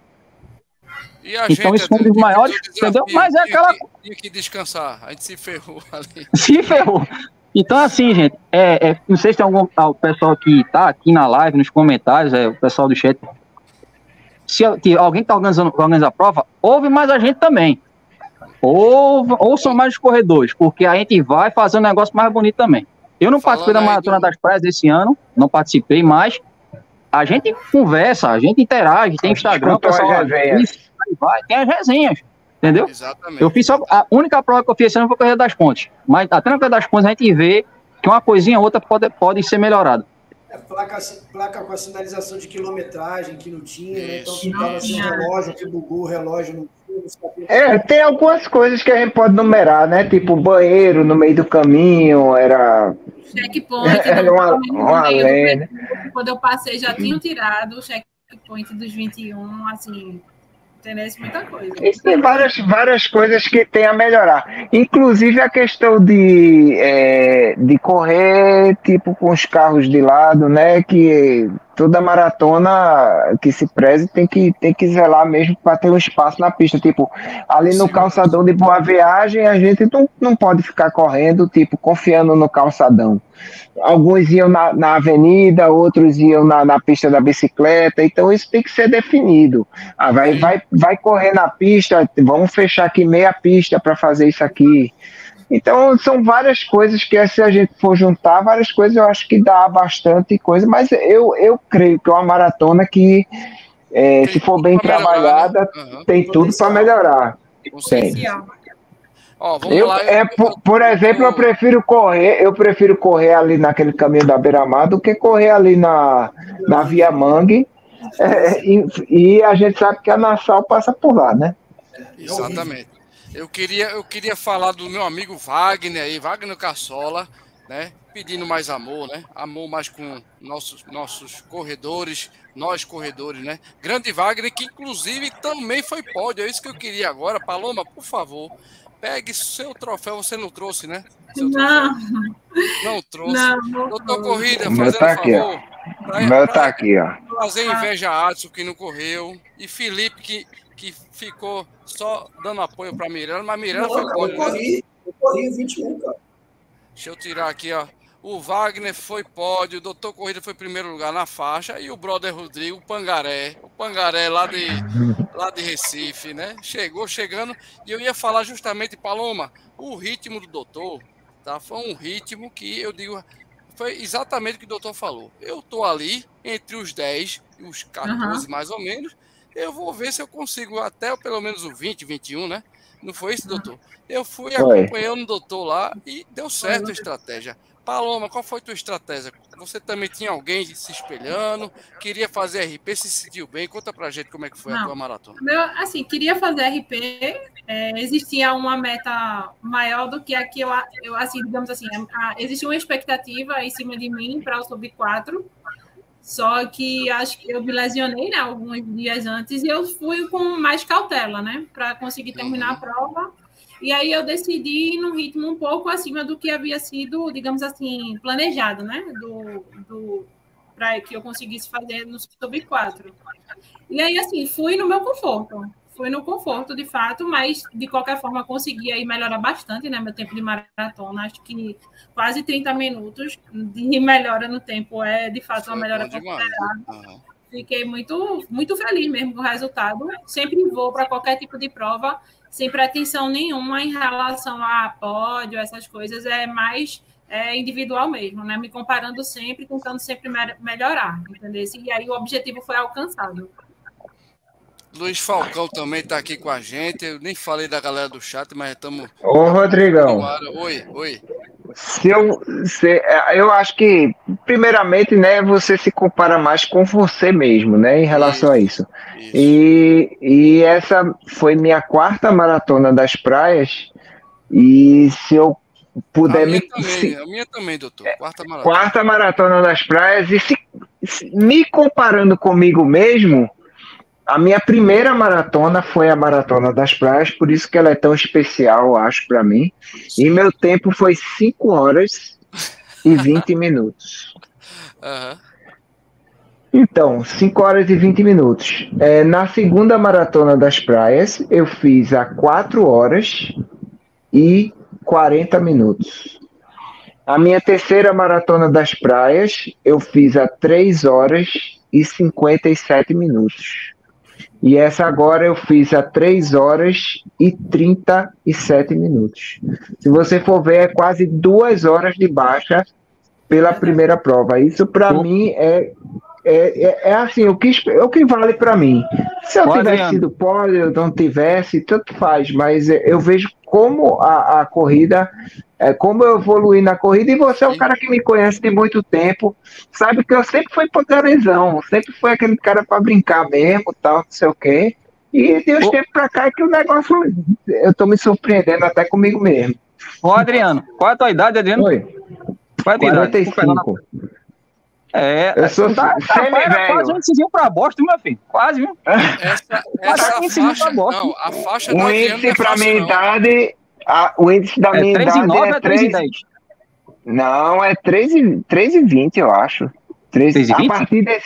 então isso foi um dos maiores, entendeu? Mas é aquela... Tinha que descansar, a gente se ferrou *laughs* ali. Se ferrou. Então, assim, gente, é, é, não sei se tem algum ah, o pessoal que tá aqui na live, nos comentários, é, o pessoal do chat. Se, alguém está organizando, organizando a prova, ouve mais a gente também. Ou, ou são mais os corredores, porque a gente vai fazer um negócio mais bonito também. Eu não Falando participei da Maratona das Praias esse ano, não participei, mas a gente conversa, a gente interage, tem Instagram, pessoal, vai, tem as resenhas, entendeu? Exatamente. Eu fiz só, a única prova que eu fiz esse ano foi a Corrida das Pontes, mas até na Corrida das Pontes a gente vê que uma coisinha ou outra pode, pode ser melhorada. É, placa, placa com a sinalização de quilometragem que não tinha, né? então ficava assim um relógio que bugou o relógio no é, tem algumas coisas que a gente pode numerar, né? Tipo, banheiro no meio do caminho, era. Checkpoint. *laughs* Era uma, uma lenda. Quando eu passei, já tinham tirado o checkpoint dos 21, assim, muita coisa. tem várias, várias coisas que tem a melhorar. Inclusive a questão de, é, de correr, tipo, com os carros de lado, né? Que toda maratona que se preze tem que, tem que zelar mesmo para ter um espaço na pista. Tipo, ali no calçadão de boa viagem, a gente não, não pode ficar correndo, tipo, confiando no calçadão. Alguns iam na, na avenida, outros iam na, na pista da bicicleta, então isso tem que ser definido. Ah, vai, vai, vai correr na pista, vamos fechar aqui meia pista para fazer isso aqui. Então, são várias coisas que, se a gente for juntar, várias coisas, eu acho que dá bastante coisa, mas eu, eu creio que é uma maratona que, é, se for bem trabalhada, né? uhum. tem tudo para melhorar. Tem. Ó, eu, lá, é, por, por, exemplo, eu prefiro correr, eu prefiro correr ali naquele caminho da Beira-Mar do que correr ali na, na Via Mangue. É, e, e, a gente sabe que a Nassau passa por lá, né? Exatamente. Eu queria, eu queria falar do meu amigo Wagner aí, Wagner Cassola, né? Pedindo mais amor, né? Amor mais com nossos, nossos corredores, nós corredores, né? Grande Wagner, que inclusive também foi pódio. É isso que eu queria agora. Paloma, por favor, pegue seu troféu. Você não trouxe, né? não. Não trouxe. Não, Doutor Corrida, fazendo tá aqui, favor. Pra, o meu tá aqui, ó. Fazer inveja a Adson, que não correu. E Felipe, que que ficou só dando apoio para Miranda, mas Miranda não, foi eu corri, né? eu corri 21, cara. Deixa eu tirar aqui, ó. o Wagner foi pódio, o doutor Corrida foi primeiro lugar na faixa e o brother Rodrigo, o Pangaré, o Pangaré lá de, lá de Recife, né? Chegou chegando e eu ia falar justamente, Paloma, o ritmo do doutor, tá? Foi um ritmo que eu digo, foi exatamente o que o doutor falou. Eu tô ali entre os 10 e os 14 uhum. mais ou menos. Eu vou ver se eu consigo até pelo menos o 20, 21, né? Não foi isso, doutor? Eu fui acompanhando o doutor lá e deu certo a estratégia. Paloma, qual foi a tua estratégia? Você também tinha alguém se espelhando, queria fazer RP, se sentiu bem? Conta pra gente como é que foi Não, a tua maratona. Meu, assim, queria fazer RP, é, existia uma meta maior do que a que eu, eu assim, digamos assim, a, existia uma expectativa em cima de mim para o sub 4, só que acho que eu me lesionei, né, alguns dias antes, e eu fui com mais cautela, né, para conseguir terminar uhum. a prova e aí eu decidi ir num ritmo um pouco acima do que havia sido, digamos assim, planejado, né? Do, do, para que eu conseguisse fazer no sub 4. E aí, assim, fui no meu conforto. Fui no conforto, de fato, mas de qualquer forma consegui aí melhorar bastante, né? Meu tempo de maratona, acho que quase 30 minutos de melhora no tempo é de fato uma melhora considerável. Uhum. Fiquei muito, muito feliz mesmo com o resultado. Sempre vou para qualquer tipo de prova sem pretensão nenhuma em relação a pódio, essas coisas, é mais é, individual mesmo, né? Me comparando sempre, tentando sempre melhorar, entendeu? E aí o objetivo foi alcançado. Luiz Falcão também está aqui com a gente. Eu nem falei da galera do chat, mas estamos. Ô, Rodrigão. Oi, oi. Se eu, se, eu acho que, primeiramente, né, você se compara mais com você mesmo, né, em relação isso, a isso. isso. E, e essa foi minha quarta maratona das praias. E se eu puder a minha me. Também, se, a minha também, doutor. Quarta maratona. Quarta maratona das praias. E se, se me comparando comigo mesmo a minha primeira maratona foi a Maratona das Praias, por isso que ela é tão especial, acho, para mim. E meu tempo foi 5 horas e 20 *laughs* minutos. Uhum. Então, 5 horas e 20 minutos. É, na segunda Maratona das Praias, eu fiz a 4 horas e 40 minutos. A minha terceira Maratona das Praias, eu fiz a 3 horas e 57 minutos. E essa agora eu fiz a 3 horas e 37 minutos. Se você for ver, é quase duas horas de baixa pela primeira prova. Isso para mim é, é, é, é, assim, o que, o que vale para mim. Se eu tivesse sido pódio, eu não tivesse, tanto faz, mas eu vejo como a, a corrida é, como eu evoluí na corrida, e você é um cara que me conhece de muito tempo, sabe que eu sempre fui poderizão, sempre fui aquele cara para brincar mesmo, tal, não sei o quê. E de uns tempos para cá é que o negócio, eu tô me surpreendendo até comigo mesmo. Ô, Adriano, qual é a tua idade, Adriano? Oi. Qual é a tua 45. idade? É, eu sou tá, tá, quase um decidiu para bosta, meu filho. Quase, viu? Essa, essa faixa, não, a faixa um índice é para minha idade a, o índice da é minha 3 idade 9 é 3, 3 10? Não, é 3,20, eu acho. 3, 3 a, partir de,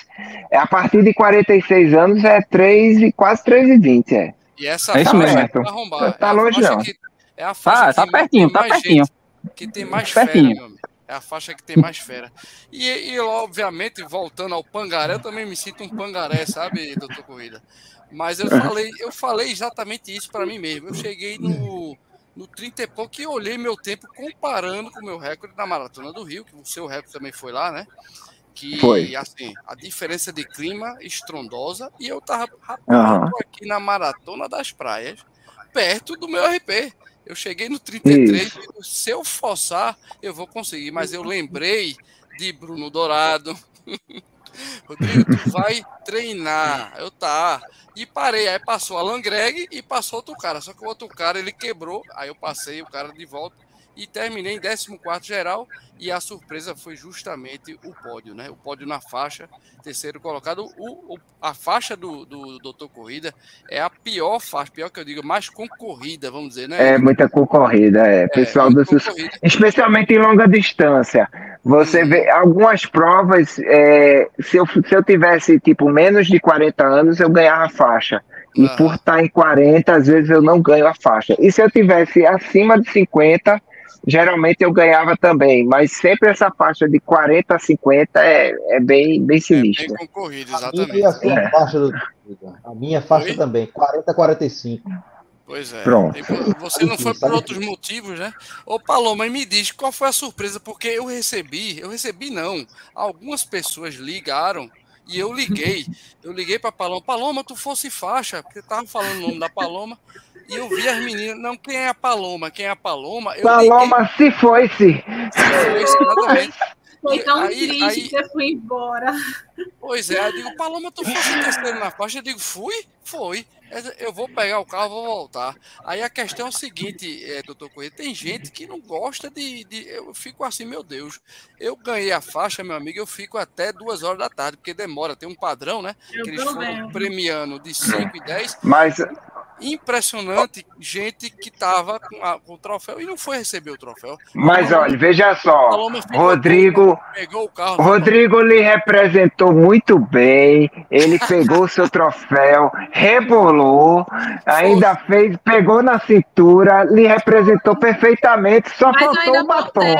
a partir de 46 anos é 3, quase 3,20. É. E essa é isso mesmo. Tá, arrombar. tá é longe, não. Que, é a faixa tá, tá pertinho, tá pertinho. que tem mais pertinho. fera, É a faixa que tem mais fera. E, e, obviamente, voltando ao pangaré, eu também me sinto um pangaré, sabe, doutor Corrida? Mas eu falei, eu falei exatamente isso para mim mesmo. Eu cheguei no no 30 e pouco e olhei meu tempo comparando com o meu recorde na Maratona do Rio, que o seu recorde também foi lá, né? Que, foi. assim, a diferença de clima estrondosa e eu tava uhum. aqui na Maratona das Praias, perto do meu RP. Eu cheguei no 33 e se eu forçar, eu vou conseguir, mas eu lembrei de Bruno Dourado. *laughs* Rodrigo, tu vai treinar. Eu tá. E parei. Aí passou Alan Greg e passou outro cara. Só que o outro cara ele quebrou. Aí eu passei o cara de volta e terminei em 14 geral. E a surpresa foi justamente o pódio, né? O pódio na faixa, terceiro colocado. O, o a faixa do, do Doutor Corrida é a pior faixa, pior que eu digo, mais concorrida, vamos dizer, né? É muita concorrida, é. é Pessoal, do, especialmente em longa distância. Você hum. vê algumas provas, é, se, eu, se eu tivesse tipo menos de 40 anos, eu ganhava a faixa. E por estar em 40, às vezes eu não ganho a faixa. E se eu tivesse acima de 50, geralmente eu ganhava também, mas sempre essa faixa de 40 a 50 é, é bem, bem sinistra. É bem concorrido, exatamente. A minha, é. faixa, do, a minha faixa também, 40 a 45. Pois é. Pronto. Você não foi por outros motivos, né? Ô, Paloma, me diz qual foi a surpresa, porque eu recebi, eu recebi não, algumas pessoas ligaram e eu liguei. Eu liguei para Paloma, Paloma, tu fosse faixa, porque tava falando o nome da Paloma. E eu vi as meninas, não, quem é a Paloma? Quem é a Paloma? Eu Paloma liguei, se foi, se. Se foi, Foi tão aí, triste aí, que eu fui embora. Pois é, eu digo, Paloma, tu fosse terceiro na faixa? Eu digo, fui? Foi. Eu vou pegar o carro, vou voltar. Aí a questão é o seguinte, é, doutor Corrêa, tem gente que não gosta de, de, Eu fico assim, meu Deus. Eu ganhei a faixa, meu amigo, eu fico até duas horas da tarde, porque demora, tem um padrão, né? Eu que eles foram premiando de 5 e 10. Mas impressionante gente que estava com, com, o troféu e não foi receber o troféu. Mas olha, veja só, Rodrigo, o carro, Rodrigo lhe representou muito bem. Ele pegou o seu troféu, rebolou, ainda fez, pegou na cintura, lhe representou perfeitamente. Só mas faltou o batom.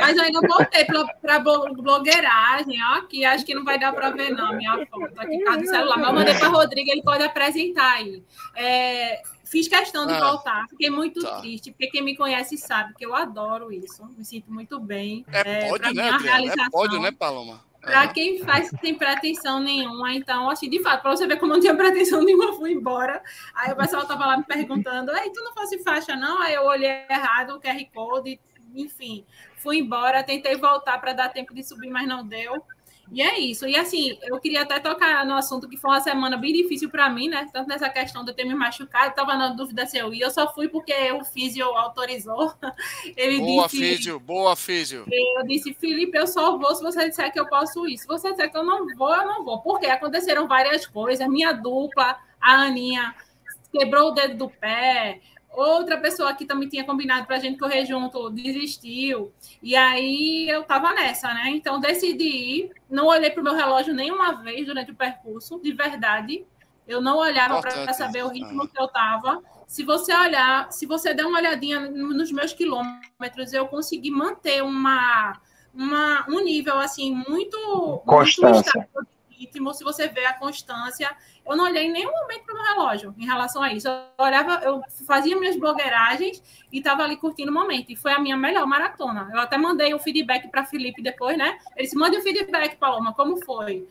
Mas eu ainda voltei para blogueiragem, ó, que acho que não vai dar para ver não minha foto aqui no celular. Mas eu mandei para Rodrigo, ele pode apresentar aí. É, é, fiz questão de ah, voltar, fiquei muito tá. triste, porque quem me conhece sabe que eu adoro isso, me sinto muito bem. É, é pódio, né, realização, É pódio, né, Paloma? Para uhum. quem faz sem pretensão nenhuma, então, assim, de fato, para você ver como eu não tinha pretensão *laughs* nenhuma, fui embora. Aí o pessoal estava lá me perguntando, ei, tu não fosse faixa, não? Aí eu olhei errado o QR Code, enfim, fui embora, tentei voltar para dar tempo de subir, mas não deu. E é isso. E assim, eu queria até tocar no assunto que foi uma semana bem difícil para mim, né? Tanto nessa questão de eu ter me machucado, estava na dúvida se eu ia. Eu só fui porque o físio autorizou. *laughs* Ele boa, disse, físio, boa, físio. Eu disse, Felipe, eu só vou se você disser que eu posso ir. Se você disser que eu não vou, eu não vou. Porque aconteceram várias coisas. Minha dupla, a Aninha, quebrou o dedo do pé. Outra pessoa que também tinha combinado para a gente correr junto desistiu. E aí eu estava nessa, né? Então decidi ir. Não olhei para o meu relógio nenhuma vez durante o percurso, de verdade. Eu não olhava para saber o ritmo que eu estava. Se você olhar, se você der uma olhadinha nos meus quilômetros, eu consegui manter uma, uma um nível assim muito, Constância. muito ritmo. Se você vê a constância, eu não olhei em nenhum momento para o meu relógio em relação a isso. Eu olhava, eu fazia minhas blogueiragens e estava ali curtindo o momento. E foi a minha melhor maratona. Eu até mandei o feedback para Felipe depois, né? Ele disse: mande o feedback, Paloma, como foi?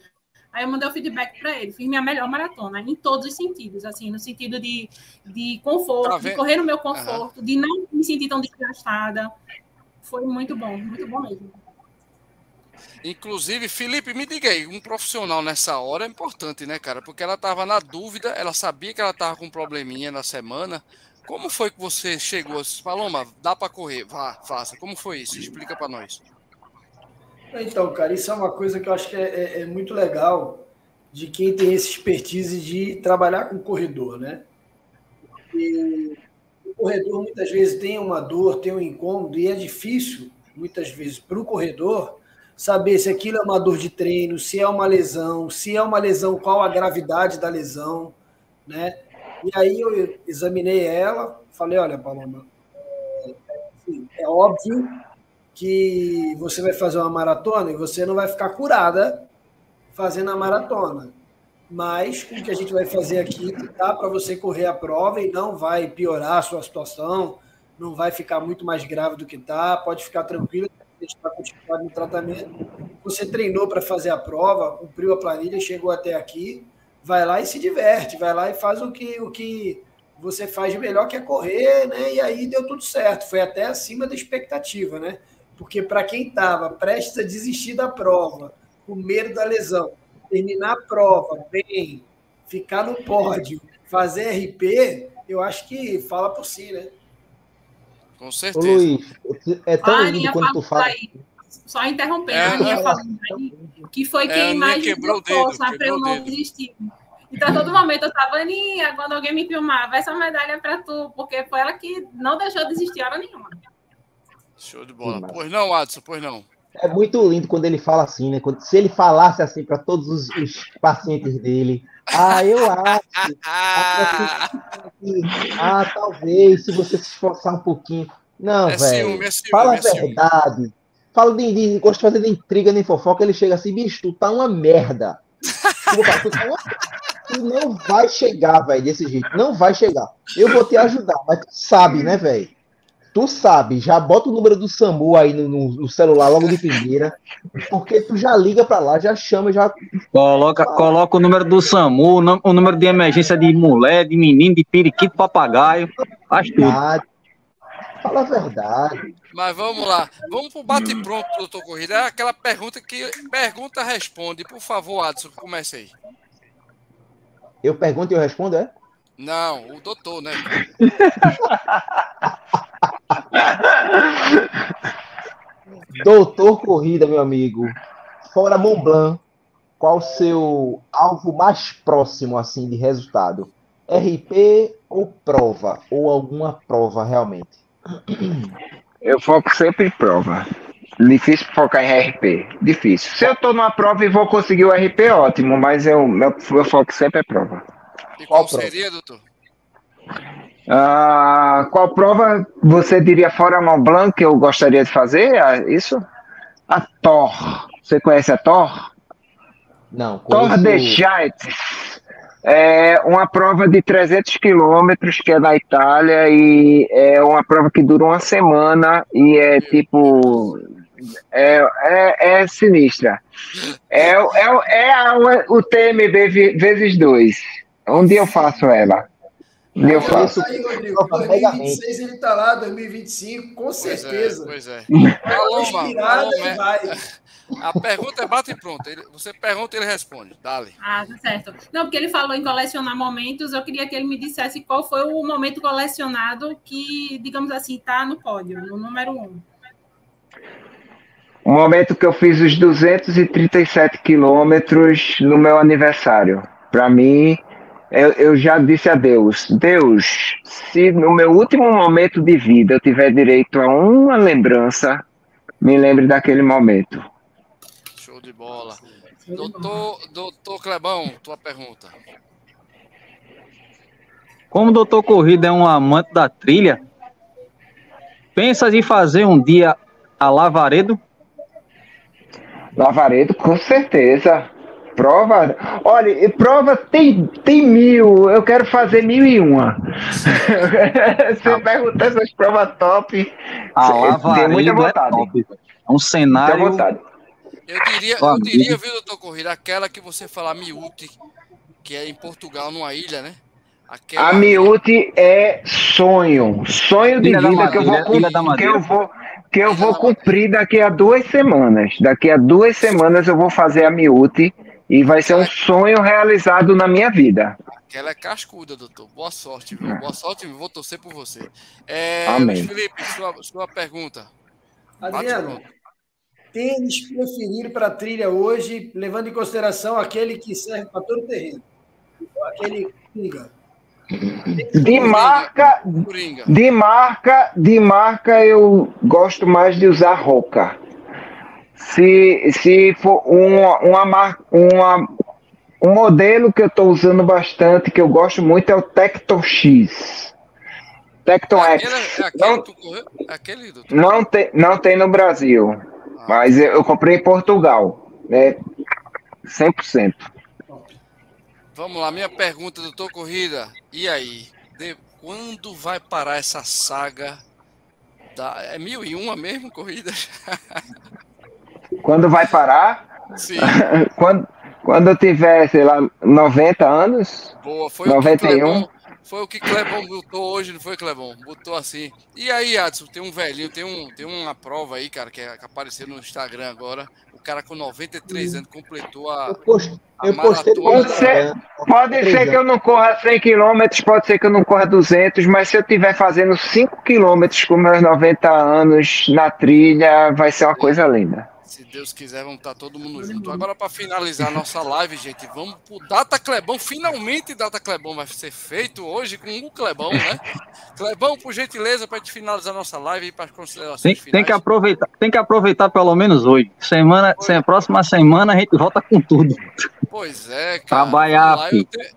Aí eu mandei o feedback para ele. Fiz minha melhor maratona, em todos os sentidos, assim, no sentido de, de conforto, tá de correr no meu conforto, uhum. de não me sentir tão desgastada. Foi muito bom, muito bom mesmo. Inclusive, Felipe, me diga aí, um profissional nessa hora é importante, né, cara? Porque ela estava na dúvida, ela sabia que ela estava com um probleminha na semana. Como foi que você chegou? Paloma, dá para correr, vá, faça. Como foi isso? Explica para nós. Então, cara, isso é uma coisa que eu acho que é, é, é muito legal de quem tem essa expertise de trabalhar com corredor, né? E o corredor muitas vezes tem uma dor, tem um incômodo, e é difícil, muitas vezes, para o corredor saber se aquilo é uma dor de treino, se é uma lesão, se é uma lesão, qual a gravidade da lesão, né? E aí eu examinei ela, falei, olha, Paloma, é óbvio que você vai fazer uma maratona e você não vai ficar curada fazendo a maratona. Mas o que a gente vai fazer aqui dá para você correr a prova e não vai piorar a sua situação, não vai ficar muito mais grave do que está, pode ficar tranquilo, está continuado no tratamento. Você treinou para fazer a prova, cumpriu a planilha, chegou até aqui, vai lá e se diverte, vai lá e faz o que, o que você faz de melhor, que é correr, né? E aí deu tudo certo, foi até acima da expectativa, né? Porque para quem estava prestes a desistir da prova, com medo da lesão, terminar a prova bem, ficar no pódio, fazer RP, eu acho que fala por si, né? Com certeza. Ô, Luiz, é tão ah, lindo quando tu fala. Aí. Só interrompendo, é, a Aninha falando aí, que foi é, quem mais quebrou força para eu não desistir. Então, todo momento eu estava, Aninha, quando alguém me filmava, essa medalha para tu, porque foi ela que não deixou de desistir hora nenhuma. Show de bola. Sim, pois não, Adson, pois não. É muito lindo quando ele fala assim, né? Quando, se ele falasse assim para todos os, os, pacientes dele, ah, eu acho. *laughs* ah, talvez, se você se esforçar um pouquinho. Não, é velho. É fala a é verdade. Fala de, de, gosto de fazer de intriga nem fofoca. Ele chega assim, bicho, tu tá uma merda. tu, tá uma... tu não vai chegar, velho, desse jeito. Não vai chegar. Eu vou te ajudar, mas tu sabe, né, velho? Tu sabe, já bota o número do SAMU aí no, no, no celular logo de primeira, porque tu já liga para lá, já chama, já. Coloca, coloca o número do SAMU, o número de emergência de mulher, de menino, de periquito, papagaio, faz tudo. Fala a verdade. Mas vamos lá, vamos pro bate-pronto, doutor Corrida. É aquela pergunta que pergunta responde. Por favor, Adson, comece aí. Eu pergunto e eu respondo, é? Não, o doutor, né? *laughs* *laughs* Doutor Corrida, meu amigo. Fora Mont Blanc, qual o seu alvo mais próximo assim de resultado? RP ou prova? Ou alguma prova realmente? Eu foco sempre em prova. Difícil focar em RP. Difícil. Se eu tô numa prova e vou conseguir o RP, ótimo, mas eu, meu, meu foco sempre é prova. E qual, qual seria, doutor? Ah, qual prova você diria fora Mont Blanc que eu gostaria de fazer? Ah, isso? A Thor. Você conhece a Thor? Não. Conheço... Thor de Giants. É uma prova de 300 quilômetros que é na Itália e é uma prova que dura uma semana e é tipo é, é, é sinistra. É, é, é a, o TMB vezes dois. Um dia eu faço ela. Eu faço. Aí, Rodrigo, 2026 ele está lá, 2025, com pois é, certeza. É, pois é. Paloma, é. A pergunta é bate e pronto. Ele, você pergunta e ele responde. Dale. Ah, tá certo. Não, porque ele falou em colecionar momentos, eu queria que ele me dissesse qual foi o momento colecionado que, digamos assim, está no pódio, no número um. O momento que eu fiz os 237 quilômetros no meu aniversário. Para mim, eu, eu, já disse a Deus: Deus, se no meu último momento de vida eu tiver direito a uma lembrança, me lembre daquele momento. Show de bola. Doutor, doutor Clebão, tua pergunta. Como o doutor Corrida é um amante da trilha, pensas em fazer um dia a Lavaredo? Lavaredo, com certeza. Prova? Olha, prova tem, tem mil, eu quero fazer mil e uma. *laughs* Você ah, perguntar essas provas top, ah, tem muita é vontade. É, é um cenário. Eu diria, eu diria, viu, doutor Corrida, aquela que você fala Miúte, que é em Portugal, numa ilha, né? Aquela... A Miúte é sonho, sonho de ilha vida que eu vou, que eu vou que eu vou cumprir daqui a duas semanas. Daqui a duas semanas eu vou fazer a Miúte e vai ser um sonho realizado na minha vida. Aquela é cascuda, doutor. Boa sorte, viu? Boa sorte, vou torcer por você. É, Amém. Felipe, sua, sua pergunta. Adriano, tênis preferido para trilha hoje, levando em consideração aquele que serve para todo o terreno. Aquele Coringa. De marca, de marca, de marca, eu gosto mais de usar Roca. Se, se for uma, uma, uma, um modelo que eu estou usando bastante, que eu gosto muito, é o Tecton X. Tecton é X. É não, é aquele, não, tem, não tem no Brasil, ah. mas eu, eu, comprei em Portugal. Né? 100%. Vamos lá, minha pergunta, doutor Corrida. E aí? De, quando vai parar essa saga da. É mil e uma mesmo, corrida? *laughs* Quando vai parar? Sim. *laughs* quando, quando eu tiver, sei lá, 90 anos. Boa, foi 91. O foi o que Clebon botou hoje, não foi, Clebon? Botou assim. E aí, Adson, tem um velhinho, tem, um, tem uma prova aí, cara, que, é, que apareceu no Instagram agora. O cara com 93 anos completou a. Eu, post, a eu postei pode ser, pode ser que eu não corra 100 km, pode ser que eu não corra 200, mas se eu estiver fazendo 5 km com meus 90 anos na trilha, vai ser uma coisa linda. Se Deus quiser, vamos estar todo mundo junto. Agora, para finalizar a nossa live, gente, vamos pro Data Clebão. Finalmente, Data Clebão vai ser feito hoje com o Clebão, né? *laughs* Clebão, por gentileza, para te finalizar a nossa live e para as considerações tem, finais. Tem que, aproveitar, tem que aproveitar pelo menos hoje. Semana, sem, próxima semana a gente volta com tudo. Pois é, cara. Trabalhar, eu, te,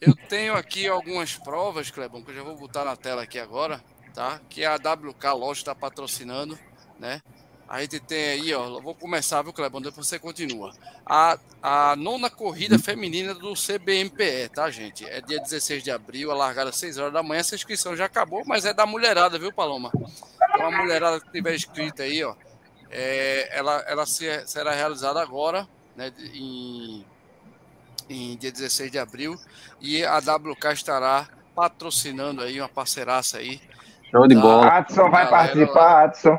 eu tenho aqui algumas provas, Clebão, que eu já vou botar na tela aqui agora. tá? Que a WK Loja está patrocinando, né? A gente tem aí, ó, vou começar, viu, Clebão? Depois você continua. A, a nona corrida feminina do CBMPE, tá, gente? É dia 16 de abril, a largada às 6 horas da manhã. Essa inscrição já acabou, mas é da mulherada, viu, Paloma? Então, a mulherada que tiver inscrita aí, ó, é, ela, ela se, será realizada agora, né, em, em dia 16 de abril, e a WK estará patrocinando aí uma parceiraça aí. Show de bola. Adson vai participar, Adson.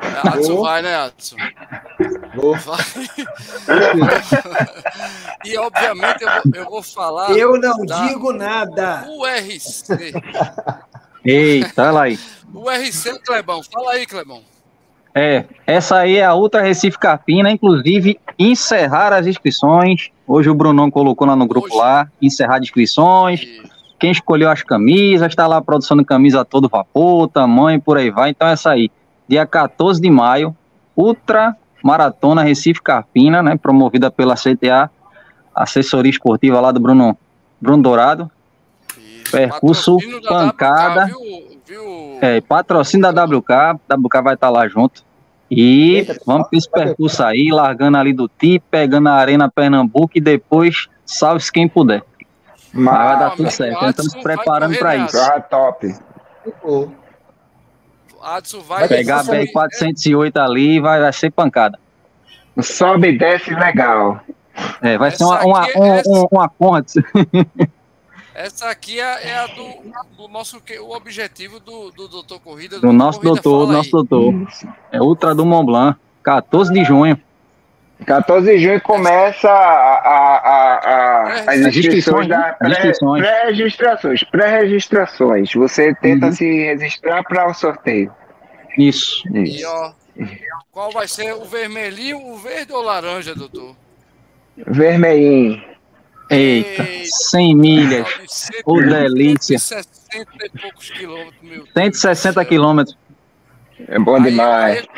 É, Adson vai, né, Adson? Vai. e obviamente eu vou, eu vou falar. Eu não digo nada. URC. Eita, olha lá aí. URC, Clebão. Fala aí, Clebão. É, essa aí é a Ultra Recife Carpina, inclusive encerrar as inscrições. Hoje o Brunão colocou lá no grupo Hoje. lá, encerrar as inscrições. Quem escolheu as camisas, está lá de camisa a todo vapor, tamanho, por aí vai. Então essa aí, dia 14 de maio, Ultra Maratona Recife Carpina, né, promovida pela CTA, assessoria esportiva lá do Bruno, Bruno Dourado. Isso. Percurso pancada. WK, viu, viu? É, patrocínio da WK, WK vai estar tá lá junto. E Eita, vamos para esse percurso aí, largando ali do TI, pegando a Arena Pernambuco e depois salve-se quem puder. Mas vai dar tudo certo. Então, estamos preparando para isso. Ah, top. Adson vai. Pegar a BR-408 ali vai, vai ser pancada. Sobe e desce legal. É, vai essa ser uma, uma, é, uma, essa, uma ponte. *laughs* Essa aqui é, é a do, do, nosso o objetivo do, do doutor Corrida. Do, do nosso Corrida doutor, do nosso doutor. É Ultra do Mont Blanc, 14 de junho. 14 de junho começa a, a, a, as inscrições da pré-registrações. Pré-registrações. Você tenta uhum. se registrar para o sorteio. Isso. E ó, qual vai ser o vermelhinho, o verde ou laranja, doutor? Vermelhinho. Eita, 100 milhas. Ô, delícia. 160 e poucos quilômetros, meu 160 quilômetros. É bom demais. Aí,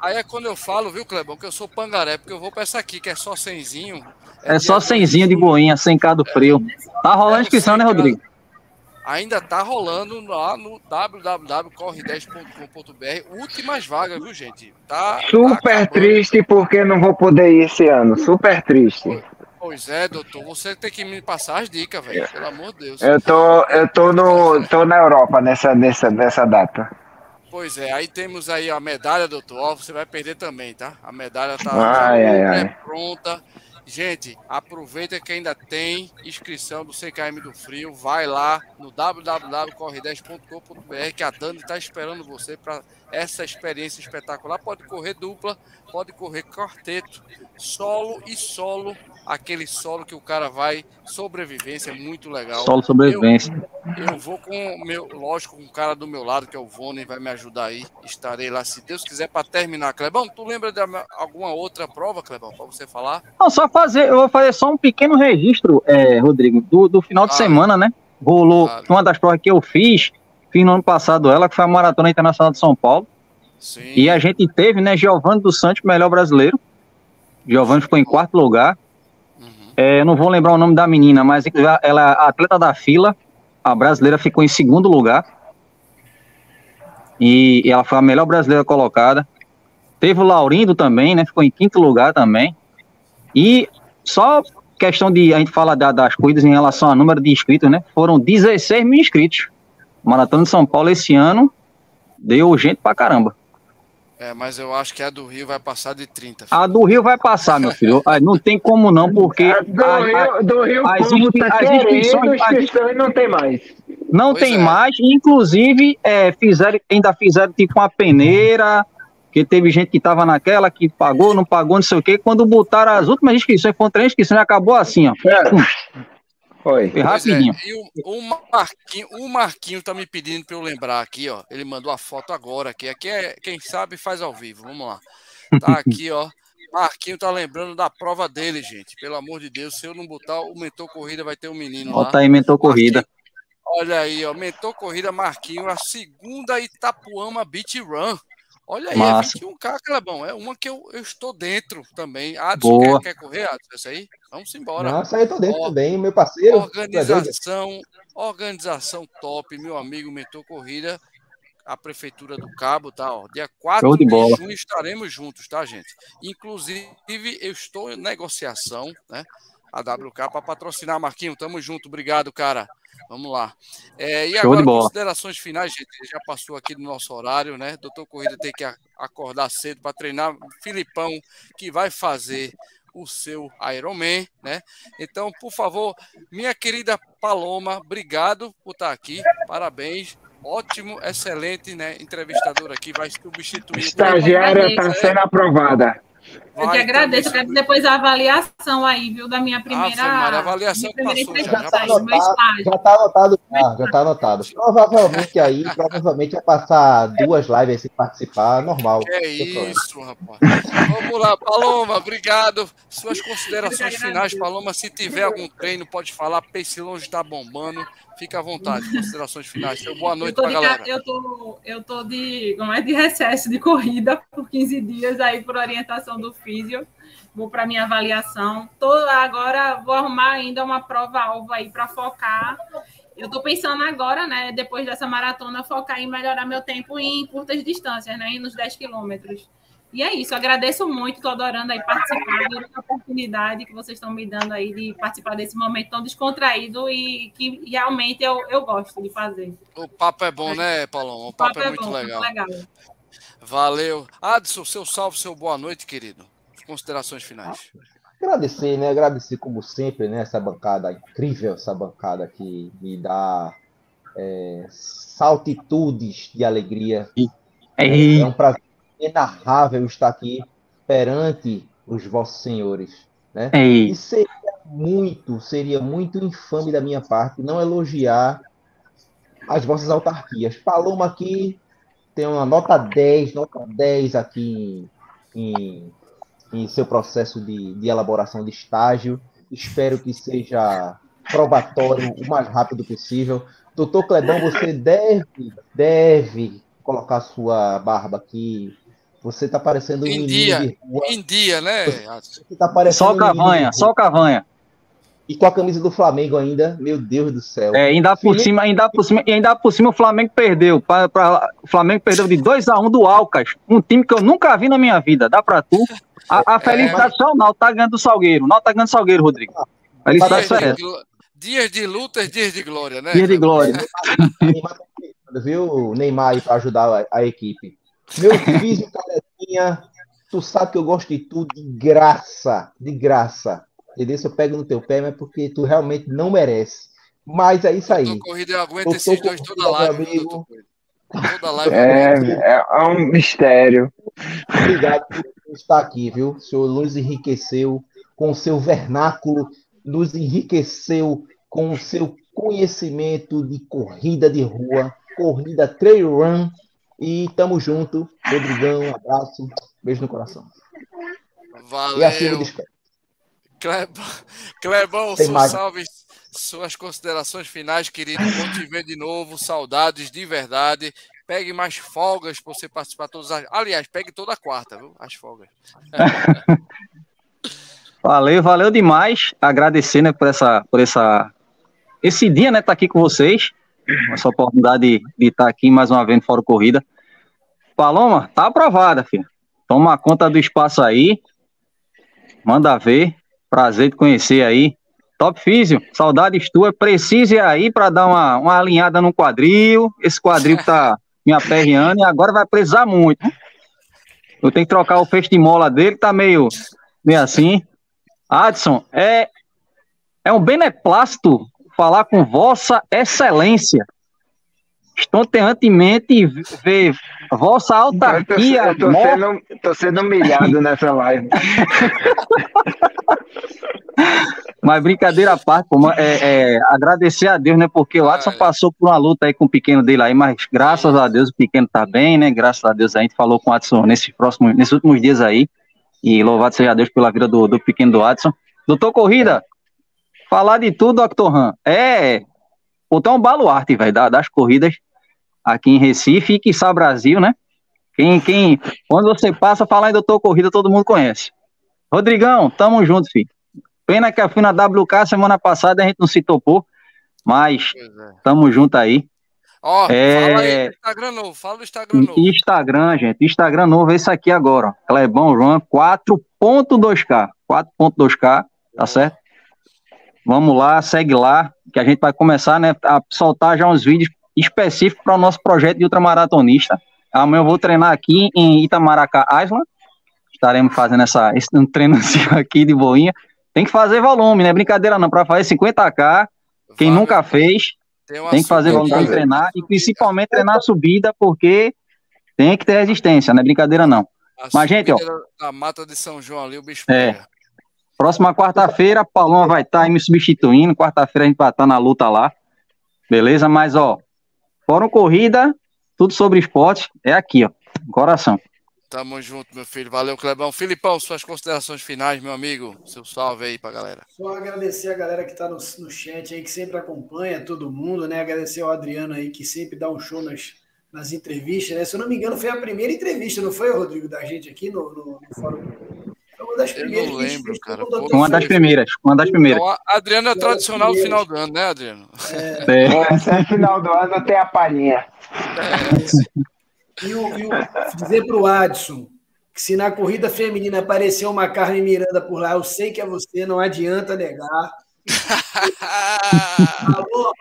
aí, é quando eu falo, viu, Clebão, que eu sou pangaré, porque eu vou pra essa aqui, que é só cenzinho. É, é só cenzinho de boinha, sem do frio. Tá rolando é, inscrição, né, Rodrigo? Ainda tá rolando lá no www.corre10.com.br. Últimas vagas, viu, gente? Tá, Super tá triste porque não vou poder ir esse ano. Super triste. Pois é, doutor. Você tem que me passar as dicas, velho. Pelo amor de Deus. Eu tô, eu tô, no, tô na Europa nessa, nessa, nessa data. Pois é, aí temos aí a medalha, doutor. Ó, você vai perder também, tá? A medalha tá ai, ai, ai. pronta. Gente, aproveita que ainda tem inscrição do CKM do Frio. Vai lá no www.corre10.com.br que a Dani está esperando você para essa experiência espetacular. Pode correr dupla, pode correr quarteto, solo e solo aquele solo que o cara vai, sobrevivência, é muito legal. Solo sobrevivência. Eu, eu vou com meu, lógico, com o cara do meu lado, que é o Vone, vai me ajudar aí. Estarei lá, se Deus quiser, para terminar. Clebão, tu lembra de alguma outra prova, Clebão, para você falar? Não, só fazer, eu vou fazer só um pequeno registro, é, Rodrigo, do, do final de semana, né? Rolou uma das provas que eu fiz, fiz no ano passado ela, que foi a Maratona Internacional de São Paulo. Sim. E a gente teve, né, Giovanni dos Santos, melhor brasileiro. Giovanni ficou em quarto lugar. É, não vou lembrar o nome da menina, mas ela é atleta da fila. A brasileira ficou em segundo lugar. E, e ela foi a melhor brasileira colocada. Teve o Laurindo também, né? Ficou em quinto lugar também. E só questão de a gente falar da, das corridas em relação ao número de inscritos, né? Foram 16 mil inscritos. Maratona de São Paulo esse ano deu gente pra caramba. É, mas eu acho que a do Rio vai passar de 30. Filho. A do Rio vai passar, meu filho. Não tem como não, porque. A do, a, Rio, do Rio, as, inscri tá as inscrições, inscrições não tem mais. Não pois tem é. mais, inclusive é, fizeram, ainda fizeram tipo uma peneira, que teve gente que estava naquela, que pagou, não pagou, não sei o quê. Quando botaram as últimas inscrições, foram três inscrições, acabou assim, ó. É. Foi é, rapidinho. É. O, o, Marquinho, o Marquinho tá me pedindo para eu lembrar aqui, ó. Ele mandou a foto agora aqui. Aqui é, quem sabe faz ao vivo. Vamos lá. Tá *laughs* aqui, ó. Marquinho tá lembrando da prova dele, gente. Pelo amor de Deus, se eu não botar o mentor corrida, vai ter um menino Bota lá. Aí mentor corrida. Olha aí, ó. Mentor corrida Marquinho, a segunda Itapuama Beach Run. Olha aí, Massa. é 21K, Clebão. É uma que eu, eu estou dentro também. Adson, quer, quer correr, Adson? Essa aí? Vamos embora. Nossa, eu estou dentro também, meu parceiro. Organização, organização top, meu amigo mentor corrida. a Prefeitura do Cabo, tá? Ó, dia 4 de, de junho estaremos juntos, tá, gente? Inclusive, eu estou em negociação, né? A WK para patrocinar, Marquinho. Tamo junto, obrigado, cara. Vamos lá. É, e Show agora, considerações finais, gente. Já passou aqui do nosso horário, né? Doutor Corrida tem que acordar cedo para treinar. Filipão, que vai fazer o seu Ironman, né? Então, por favor, minha querida Paloma, obrigado por estar aqui. Parabéns. Ótimo, excelente, né? Entrevistador aqui, vai substituir. Estagiária está sendo aprovada. Vai, eu que agradeço, eu quero depois a avaliação aí, viu, da minha primeira. Ah, a avaliação minha passou, já, já, tá anotado, já tá anotado, ah, já tá anotado. Provavelmente aí, provavelmente vai passar duas lives sem participar, normal. Que é isso, rapaz. Vamos lá, Paloma, obrigado. Suas considerações finais, Paloma, se tiver algum treino, pode falar, Pace Longe está bombando. Fica à vontade, considerações finais. boa noite para a galera. Eu tô, eu tô de, como é, de recesso de corrida por 15 dias aí por orientação do físio. Vou para minha avaliação. Tô, agora vou arrumar ainda uma prova alvo aí para focar. Eu estou pensando agora, né, depois dessa maratona, focar em melhorar meu tempo em curtas distâncias, né, nos 10 quilômetros. E é isso, agradeço muito, estou adorando aí participar da oportunidade que vocês estão me dando aí de participar desse momento tão descontraído e que realmente eu, eu gosto de fazer. O papo é bom, né, Paulão? O papo, o papo é, é, muito bom, legal. legal. Valeu. Adson, seu salve, seu boa noite, querido. Considerações finais. Agradecer, né? Agradecer, como sempre, né? Essa bancada incrível, essa bancada que me dá é, saltitudes de alegria. É, é um prazer inenarrável estar aqui perante os vossos senhores. Né? E seria muito, seria muito infame da minha parte não elogiar as vossas autarquias. Paloma aqui tem uma nota 10, nota 10 aqui em, em seu processo de, de elaboração de estágio. Espero que seja probatório o mais rápido possível. Doutor Clebão, você deve, deve colocar sua barba aqui você tá parecendo um em dia, em dia, né? Você tá parecendo só o Cavanha, só o Cavanha. E com a camisa do Flamengo ainda, meu Deus do céu. É, ainda por Felipe... cima, ainda por cima, ainda por cima o Flamengo perdeu. Pra, pra, o Flamengo perdeu de 2 a 1 um do Alcas, um time que eu nunca vi na minha vida. Dá pra tu. A, a é. felicidade é. só o tá ganhando o Salgueiro. Não tá ganhando o Salgueiro, Rodrigo. Felicidade só essa. Dias de lutas, dias de glória, né? Dias de glória. Viu o Neymar aí pra ajudar a, a equipe. Meu físico, caretinha, tu sabe que eu gosto de tudo de graça, de graça. Entendeu? Se eu pego no teu pé, mas é porque tu realmente não merece. Mas é isso aí. Corrida, eu aguento esses dois toda live. Amigo. Toda live é, é, é um mistério. Obrigado por estar aqui, viu? O senhor nos enriqueceu com o seu vernáculo, nos enriqueceu com o seu conhecimento de corrida de rua, corrida trail run, e tamo junto. Rodrigão, um abraço. Beijo no coração. Valeu. E assim eu Clebão, Clebão salve suas considerações finais, querido. Bom te ver de novo. Saudades de verdade. Pegue mais folgas para você participar todas as. Aliás, pegue toda a quarta, viu? As folgas. *laughs* valeu, valeu demais. Agradecer, né, por essa, por essa, esse dia, né, tá aqui com vocês essa oportunidade de, de estar aqui mais uma vez no Fórum Corrida. Paloma, tá aprovada, filho. Toma conta do espaço aí. Manda ver. Prazer de conhecer aí. Top Físio, saudades tuas. Precise aí para dar uma, uma alinhada no quadril. Esse quadril tá *laughs* me aperreando e agora vai precisar muito. Eu tenho que trocar o feixe de mola dele, tá meio, meio assim. Adson, é, é um beneplácito falar com Vossa Excelência. Estonteantemente ver Vossa Autarquia. Eu tô, sendo, tô sendo humilhado nessa live. *laughs* Mas brincadeira à parte, pô, é, é, agradecer a Deus, né? Porque o Watson passou por uma luta aí com o pequeno dele aí, mas graças a Deus o pequeno tá bem, né? Graças a Deus a gente falou com o Watson nesses próximos, nesses últimos dias aí. E louvado seja Deus pela vida do, do pequeno do Watson. Doutor Corrida, falar de tudo, Octorran, é botar um baluarte, velho, das corridas aqui em Recife e que quiçá Brasil, né? Quem, quem, quando você passa a falar em doutor corrida, todo mundo conhece. Rodrigão, tamo junto, filho. Pena que eu fui na WK semana passada a gente não se topou, mas é. tamo junto aí. Ó, é... fala aí do Instagram novo, fala do Instagram novo. Instagram, gente, Instagram novo, esse aqui agora, ó. Clebão João 4.2K, 4.2K, tá certo? Vamos lá, segue lá, que a gente vai começar, né, a soltar já uns vídeos específicos para o nosso projeto de ultramaratonista. Amanhã eu vou treinar aqui em Itamaracá Island, estaremos fazendo essa, esse um treino *laughs* aqui de boinha. Tem que fazer volume, né? Brincadeira não, para fazer 50k, quem Vai, nunca fez, tem, tem que fazer volume, tem que treinar, e principalmente treinar a subida, porque tem que ter resistência, não é brincadeira não. A Mas, gente, ó. A mata de São João ali, o bicho é, pega. Próxima quarta-feira, Paulão vai estar tá aí me substituindo. Quarta-feira a gente vai estar tá na luta lá. Beleza? Mas, ó, Fórum Corrida, tudo sobre esporte, é aqui, ó. Coração. Tamo junto, meu filho. Valeu, Clebão. Filipão, suas considerações finais, meu amigo. Seu salve aí pra galera. Só agradecer a galera que tá no, no chat aí, que sempre acompanha todo mundo, né? Agradecer ao Adriano aí, que sempre dá um show nas, nas entrevistas, né? Se eu não me engano, foi a primeira entrevista, não foi, Rodrigo, da gente aqui no, no, no Fórum? Uma das primeiras. Eu não lembro, cara. Uma das primeiras, uma das primeiras. Então, Adriano é tradicional no final do ano, né, Adriano? É, é. é final do ano tem a palhinha. É. E, o, e o, dizer para o Adson que se na corrida feminina aparecer uma Carmen Miranda por lá, eu sei que é você, não adianta negar. *laughs* Alô,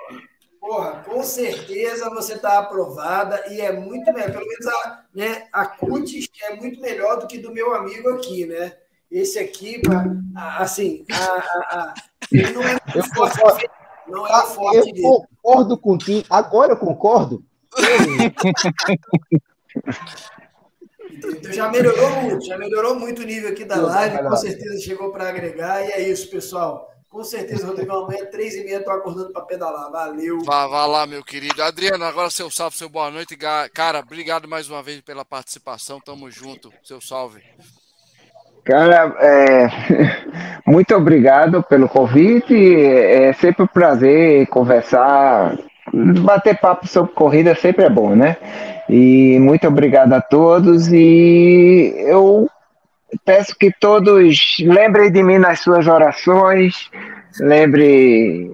porra, com certeza você está aprovada e é muito melhor. Pelo menos a, né, a cutis é muito melhor do que do meu amigo aqui, né? Esse aqui, assim, a, a, a, ele não é muito forte, não é forte eu dele. concordo contigo. Agora eu concordo. Então já melhorou muito, já melhorou muito o nível aqui da live, com certeza chegou para agregar, e é isso, pessoal. Com certeza, Rodrigo, amanhã, três e meia, estou acordando para pedalar. Valeu. Vá, vá lá, meu querido. Adriano, agora seu salve, seu boa noite. Cara, obrigado mais uma vez pela participação. Tamo junto. Seu salve. Cara, é, *laughs* muito obrigado pelo convite. É sempre um prazer conversar, bater papo sobre corrida sempre é bom, né? E muito obrigado a todos. E eu peço que todos lembrem de mim nas suas orações, lembre,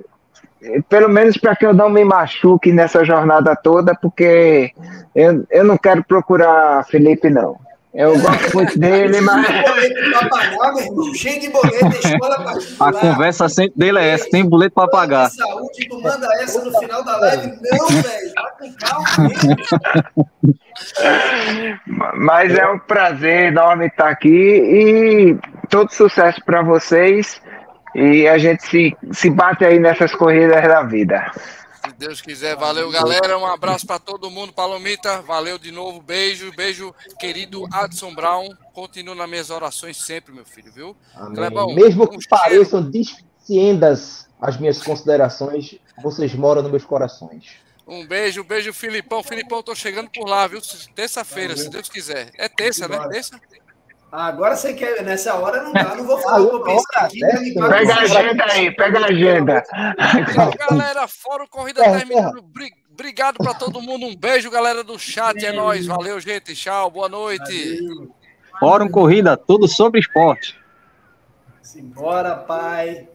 pelo menos para que eu não me machuque nessa jornada toda, porque eu, eu não quero procurar Felipe, não. Eu gosto muito dele, mas. Cheio de boleto, escola particular. A conversa sempre dele é essa, tem boleto para pagar. Saúde, tu manda essa no final da live. Não, velho, tá com calma. Mas é um prazer enorme estar aqui e todo sucesso para vocês. E a gente se, se bate aí nessas corridas da vida. Se Deus quiser, valeu, galera. Um abraço para todo mundo. Palomita, valeu de novo. Beijo, beijo, querido Adson Brown. Continua nas minhas orações sempre, meu filho, viu? Clebão, Mesmo que um pareçam desficiendas as minhas considerações, vocês moram nos meus corações. Um beijo, beijo, Filipão. Filipão, tô chegando por lá, viu? Terça-feira, se Deus quiser. É terça, né? Terça? Agora você quer, nessa hora não dá, não vou falar eu pensei aqui. Pega a agenda aí, pega a agenda. galera, fora corrida terminando. Obrigado para todo mundo, um beijo, galera do chat, é nóis. Valeu, gente, tchau, boa noite. Fórum Corrida, tudo sobre esporte. Simbora, pai.